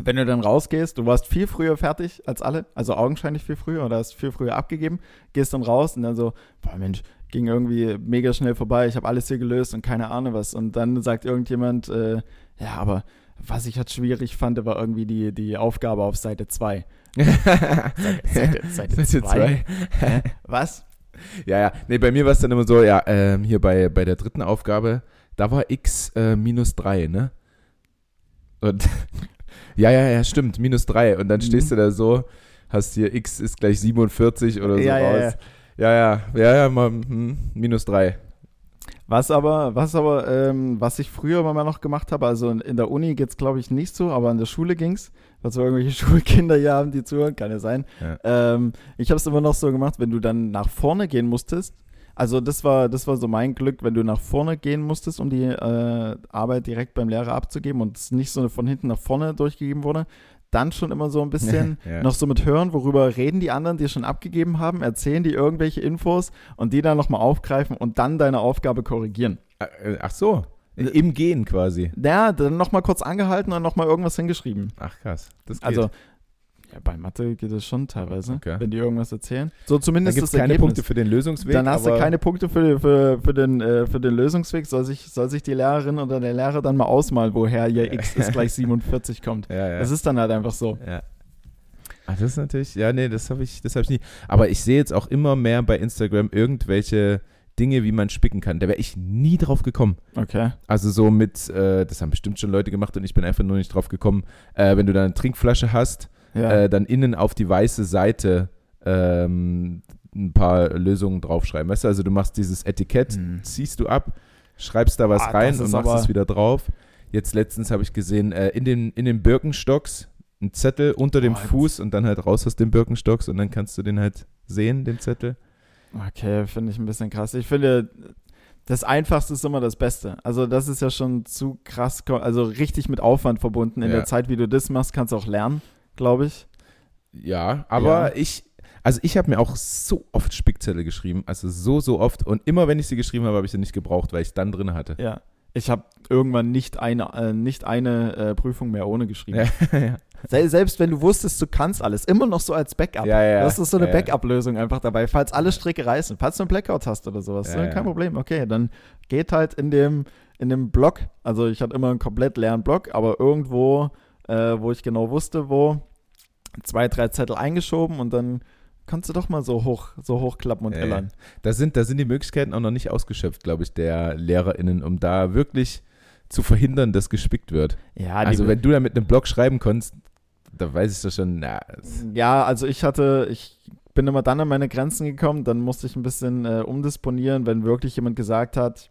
[SPEAKER 1] wenn du dann rausgehst, du warst viel früher fertig als alle, also augenscheinlich viel früher oder hast viel früher abgegeben, gehst dann raus und dann so, boah Mensch, ging irgendwie mega schnell vorbei, ich habe alles hier gelöst und keine Ahnung was und dann sagt irgendjemand, äh, ja, aber was ich halt schwierig fand, war irgendwie die, die Aufgabe auf Seite 2. Seite, Seite,
[SPEAKER 2] Seite
[SPEAKER 1] 2?
[SPEAKER 2] zwei.
[SPEAKER 1] Was?
[SPEAKER 2] Ja, ja. Nee, bei mir war es dann immer so, ja, ähm, hier bei, bei der dritten Aufgabe, da war x äh, minus 3, ne? Und ja, ja, ja, stimmt, minus 3. Und dann
[SPEAKER 1] Mhm.
[SPEAKER 2] stehst du da so, hast hier x ist gleich 47 oder so
[SPEAKER 1] Ja, ja,
[SPEAKER 2] raus. Ja, ja, ja, ja, mal, hm, minus 3.
[SPEAKER 1] Was aber, was aber, ähm, was ich früher mal noch gemacht habe, also in, in der Uni geht's glaube ich nicht so, aber in der Schule ging's, was wir irgendwelche Schulkinder hier haben, die zuhören, kann ja sein.
[SPEAKER 2] Ja.
[SPEAKER 1] Ähm, ich habe es immer noch so gemacht, wenn du dann nach vorne gehen musstest. Also das war, das war so mein Glück, wenn du nach vorne gehen musstest, um die äh, Arbeit direkt beim Lehrer abzugeben und es nicht so von hinten nach vorne durchgegeben wurde, dann schon immer so ein bisschen
[SPEAKER 2] Ja.
[SPEAKER 1] noch so mit hören, worüber reden die anderen, die schon abgegeben haben, erzählen die irgendwelche Infos und die dann nochmal aufgreifen und dann deine Aufgabe korrigieren.
[SPEAKER 2] Äh, Ach so, im Gehen quasi.
[SPEAKER 1] Ja, dann nochmal kurz angehalten und nochmal irgendwas hingeschrieben.
[SPEAKER 2] Ach krass, das geht.
[SPEAKER 1] Also, Ja, bei Mathe geht es schon teilweise, okay. wenn die irgendwas erzählen. So zumindest
[SPEAKER 2] Dann das keine Ergebnis. Punkte für den Lösungsweg.
[SPEAKER 1] Dann hast du keine Punkte für, für, für, den, äh, für den Lösungsweg. Soll sich, soll sich die Lehrerin oder der Lehrer dann mal ausmalen, woher hier x ist gleich 47 kommt. Ja, ja. Das ist dann halt einfach so.
[SPEAKER 2] Ja. Ach, das ist natürlich, ja, nee, das habe ich, hab ich nie. Aber ich sehe jetzt auch immer mehr bei Instagram irgendwelche Dinge, wie man spicken kann. Da wäre ich nie drauf gekommen.
[SPEAKER 1] Okay.
[SPEAKER 2] Also so mit, äh, das haben bestimmt schon Leute gemacht und ich bin einfach nur nicht drauf gekommen, äh, wenn du da eine Trinkflasche hast, ja. äh, dann innen auf die weiße Seite ähm, ein paar Lösungen draufschreiben. Weißt du, also du machst dieses Etikett, hm. ziehst du ab, schreibst da was ah, rein und machst es wieder drauf. Jetzt letztens habe ich gesehen, äh, in, den, in den Birkenstocks ein Zettel unter dem oh, Fuß und dann halt raus aus den Birkenstocks und dann kannst du den halt sehen, den Zettel.
[SPEAKER 1] Okay, finde ich ein bisschen krass. Ich finde, das Einfachste ist immer das Beste. Also das ist ja schon zu krass, also richtig mit Aufwand verbunden. In ja. der Zeit, wie du das machst, kannst du auch lernen, glaube ich.
[SPEAKER 2] Ja, aber ja. ich, also ich habe mir auch so oft Spickzettel geschrieben, also so, so oft. Und immer wenn ich sie geschrieben habe, habe ich sie nicht gebraucht, weil ich es dann drin hatte.
[SPEAKER 1] Ja. Ich habe irgendwann nicht eine, äh, nicht eine äh, Prüfung mehr ohne geschrieben. Ja, ja. Selbst wenn du wusstest, du kannst alles, immer noch so als Backup. Ja, ja, das ist so eine ja, Backup-Lösung einfach dabei, falls alle Stricke reißen, falls du einen Blackout hast oder sowas. Ja, kein Problem. Okay, dann geht halt in dem, in dem Block, also ich hatte immer einen komplett leeren Block, aber irgendwo, äh, wo ich genau wusste, wo, zwei, drei Zettel eingeschoben und dann kannst du doch mal so hoch, so hochklappen und ällern.
[SPEAKER 2] Da sind, da sind die Möglichkeiten auch noch nicht ausgeschöpft, glaube ich, der LehrerInnen, um da wirklich zu verhindern, dass gespickt wird. Ja, also wenn du da mit einem Blog schreiben konntest, da weiß ich doch schon, na.
[SPEAKER 1] Ja, also ich hatte, ich bin immer dann an meine Grenzen gekommen, dann musste ich ein bisschen äh, umdisponieren, wenn wirklich jemand gesagt hat,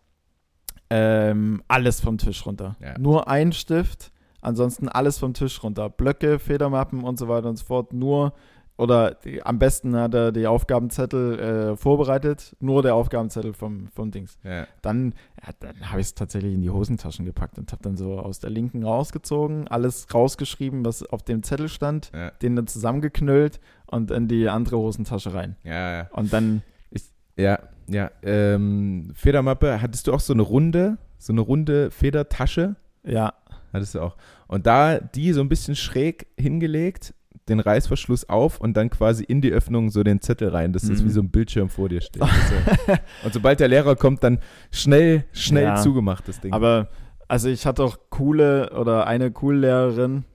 [SPEAKER 1] ähm, alles vom Tisch runter. Ja. Nur ein Stift, ansonsten alles vom Tisch runter. Blöcke, Federmappen und so weiter und so fort. Nur oder die, am besten hat er die Aufgabenzettel äh, vorbereitet, nur der Aufgabenzettel vom, vom Dings. Ja. Dann, ja, dann habe ich es tatsächlich in die Hosentaschen gepackt und habe dann so aus der linken rausgezogen, alles rausgeschrieben, was auf dem Zettel stand, ja. den dann zusammengeknüllt und in die andere Hosentasche rein.
[SPEAKER 2] Ja, ja.
[SPEAKER 1] Und dann.
[SPEAKER 2] Ich, ja, ja. Ähm, Federmappe, hattest du auch so eine runde, so eine runde Federtasche?
[SPEAKER 1] Ja.
[SPEAKER 2] Hattest du auch. Und da die so ein bisschen schräg hingelegt den Reißverschluss auf und dann quasi in die Öffnung so den Zettel rein, dass das mhm. wie so ein Bildschirm vor dir steht. Also, und sobald der Lehrer kommt, dann schnell, schnell ja, zugemacht, das Ding.
[SPEAKER 1] Aber, also ich hatte auch coole oder eine coole Lehrerin,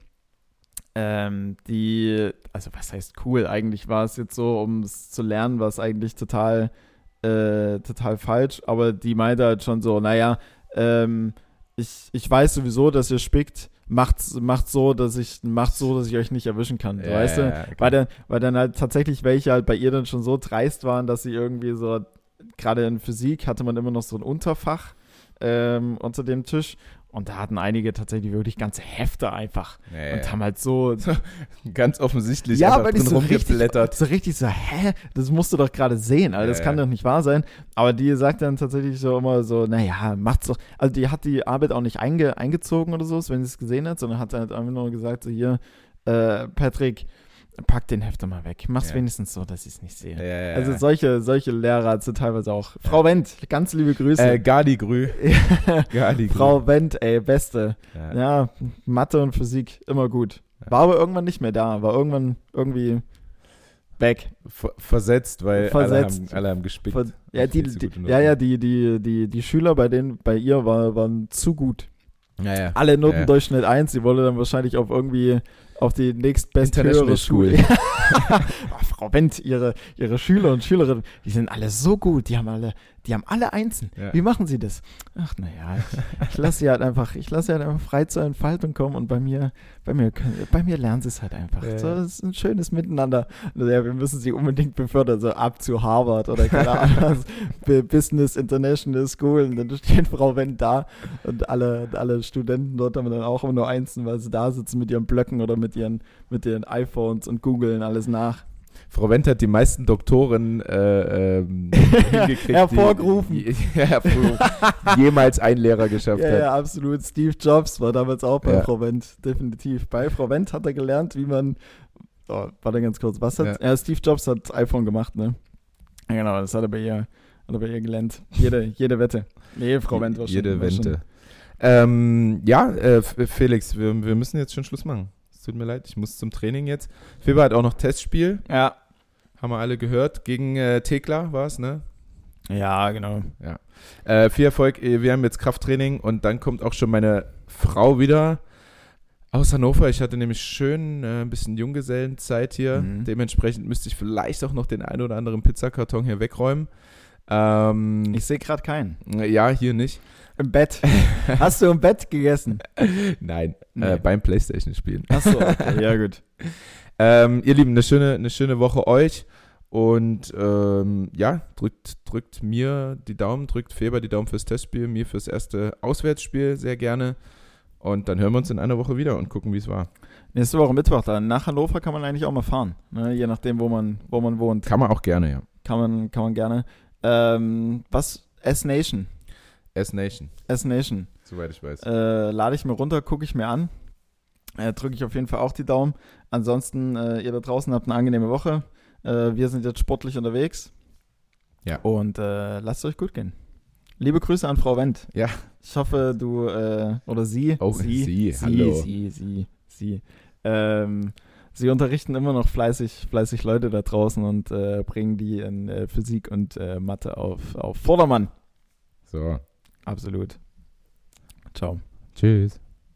[SPEAKER 1] ähm, die, also was heißt cool? Eigentlich war es jetzt so, um es zu lernen, war es eigentlich total, äh, total falsch, aber die meinte halt schon so, naja, ähm, ich, ich weiß sowieso, dass ihr spickt, macht, macht so, dass ich macht so, dass ich euch nicht erwischen kann. Ja, weißt ja, du? weil, dann, weil dann halt tatsächlich welche halt bei ihr dann schon so dreist waren, dass sie irgendwie so, gerade in Physik hatte man immer noch so ein Unterfach ähm, unter dem Tisch und da hatten einige tatsächlich wirklich ganze Hefte einfach nee. und haben halt so
[SPEAKER 2] ganz offensichtlich
[SPEAKER 1] ja, einfach drin so rumgeblättert. Richtig, so richtig so, hä, das musst du doch gerade sehen, also das kann doch nicht wahr sein. Aber die sagt dann tatsächlich so immer so, naja, macht's doch. Also die hat die Arbeit auch nicht einge, eingezogen oder so, wenn sie es gesehen hat, sondern hat dann halt einfach nur gesagt, so hier, äh, Patrick, pack den Hefter mal weg. Mach's ja. wenigstens so, dass ich es nicht sehe. Ja, ja, also solche, solche Lehrer hat teilweise auch. Frau Wendt, ganz liebe Grüße.
[SPEAKER 2] Äh, Gardi Grü.
[SPEAKER 1] Gardi Frau Wendt, ey, beste. Ja. Mathe und Physik, immer gut. War aber irgendwann nicht mehr da, war irgendwann irgendwie weg.
[SPEAKER 2] Ver versetzt, weil versetzt. Alle, haben, alle haben gespickt. Ver
[SPEAKER 1] ja, die, die, ja, ja, die, die, die, die Schüler bei denen, bei ihr war, waren zu gut. Ja, ja. Alle Notendurchschnitt ja, 1, sie wollte dann wahrscheinlich auf irgendwie auf die nächstbeste Schule. Frau Wendt, ihre, ihre Schüler und Schülerinnen, die sind alle so gut, die haben alle, die haben alle Einsen. Ja. Wie machen sie das? Ach, naja, ich, ich lasse sie halt einfach, ich lasse sie halt einfach frei zur Entfaltung kommen und bei mir, bei mir, bei mir lernen sie es halt einfach. Ja. So, das ist ein schönes Miteinander. Ja, wir müssen sie unbedingt befördern, so ab zu Harvard oder keine Ahnung, Business International School. Und dann steht Frau Wendt da und alle, alle Studenten dort haben dann auch immer nur Einsen, weil sie da sitzen mit ihren Blöcken oder mit ihren, mit ihren iPhones und googeln alles nach.
[SPEAKER 2] Frau Wendt hat die meisten Doktoren äh, ähm,
[SPEAKER 1] hingekriegt, hervorgerufen. Die,
[SPEAKER 2] die, jemals ein Lehrer geschafft
[SPEAKER 1] ja,
[SPEAKER 2] hat.
[SPEAKER 1] Ja, absolut. Steve Jobs war damals auch bei ja. Frau Wendt, definitiv. Bei Frau Wendt hat er gelernt, wie man. Oh, warte ganz kurz. Was hat. Ja. ja. Steve Jobs hat iPhone gemacht, ne? Ja, genau, das hat er bei ihr, hat er bei ihr gelernt. Jede, jede Wette. Nee, Frau Wendt war schon.
[SPEAKER 2] Jede Wette. Ähm, ja, äh, Felix, wir, wir müssen jetzt schon Schluss machen tut mir leid, ich muss zum Training jetzt. Feber hat auch noch Testspiel.
[SPEAKER 1] Ja.
[SPEAKER 2] Haben wir alle gehört. Gegen äh, Thekla war es, ne?
[SPEAKER 1] Ja, genau.
[SPEAKER 2] Ja. Äh, viel Erfolg. Äh, wir haben jetzt Krafttraining und dann kommt auch schon meine Frau wieder aus Hannover. Ich hatte nämlich schön äh, ein bisschen Junggesellenzeit hier. Mhm. Dementsprechend müsste ich vielleicht auch noch den einen oder anderen Pizzakarton hier wegräumen.
[SPEAKER 1] Ähm, ich sehe gerade keinen.
[SPEAKER 2] Ja, hier nicht.
[SPEAKER 1] Im Bett. Hast du im Bett gegessen?
[SPEAKER 2] Nein, nee. äh, beim Playstation-Spielen.
[SPEAKER 1] Achso, okay, ja gut.
[SPEAKER 2] ähm, ihr Lieben, eine schöne, eine schöne Woche euch. Und ähm, ja, drückt, drückt mir die Daumen, drückt Feber die Daumen fürs Testspiel, mir fürs erste Auswärtsspiel sehr gerne. Und dann hören wir uns in einer Woche wieder und gucken, wie es war.
[SPEAKER 1] Nächste Woche Mittwoch dann. Nach Hannover kann man eigentlich auch mal fahren. Ne? Je nachdem, wo man, wo man wohnt.
[SPEAKER 2] Kann man auch gerne, ja.
[SPEAKER 1] Kann man, kann man gerne. Ähm, was? S-Nation.
[SPEAKER 2] S-Nation.
[SPEAKER 1] S-Nation.
[SPEAKER 2] Soweit ich weiß.
[SPEAKER 1] Äh, lade ich mir runter, gucke ich mir an. Äh, Drücke ich auf jeden Fall auch die Daumen. Ansonsten, äh, ihr da draußen habt eine angenehme Woche. Äh, wir sind jetzt sportlich unterwegs.
[SPEAKER 2] Ja.
[SPEAKER 1] Und äh, lasst es euch gut gehen. Liebe Grüße an Frau Wendt.
[SPEAKER 2] Ja.
[SPEAKER 1] Ich hoffe, du äh, oder sie.
[SPEAKER 2] Oh, sie. Sie, sie hallo.
[SPEAKER 1] Sie, sie, sie. Ähm, sie unterrichten immer noch fleißig, fleißig Leute da draußen und äh, bringen die in äh, Physik und Mathe auf, auf Vordermann.
[SPEAKER 2] So.
[SPEAKER 1] Absolut. Ciao.
[SPEAKER 2] Tschüss.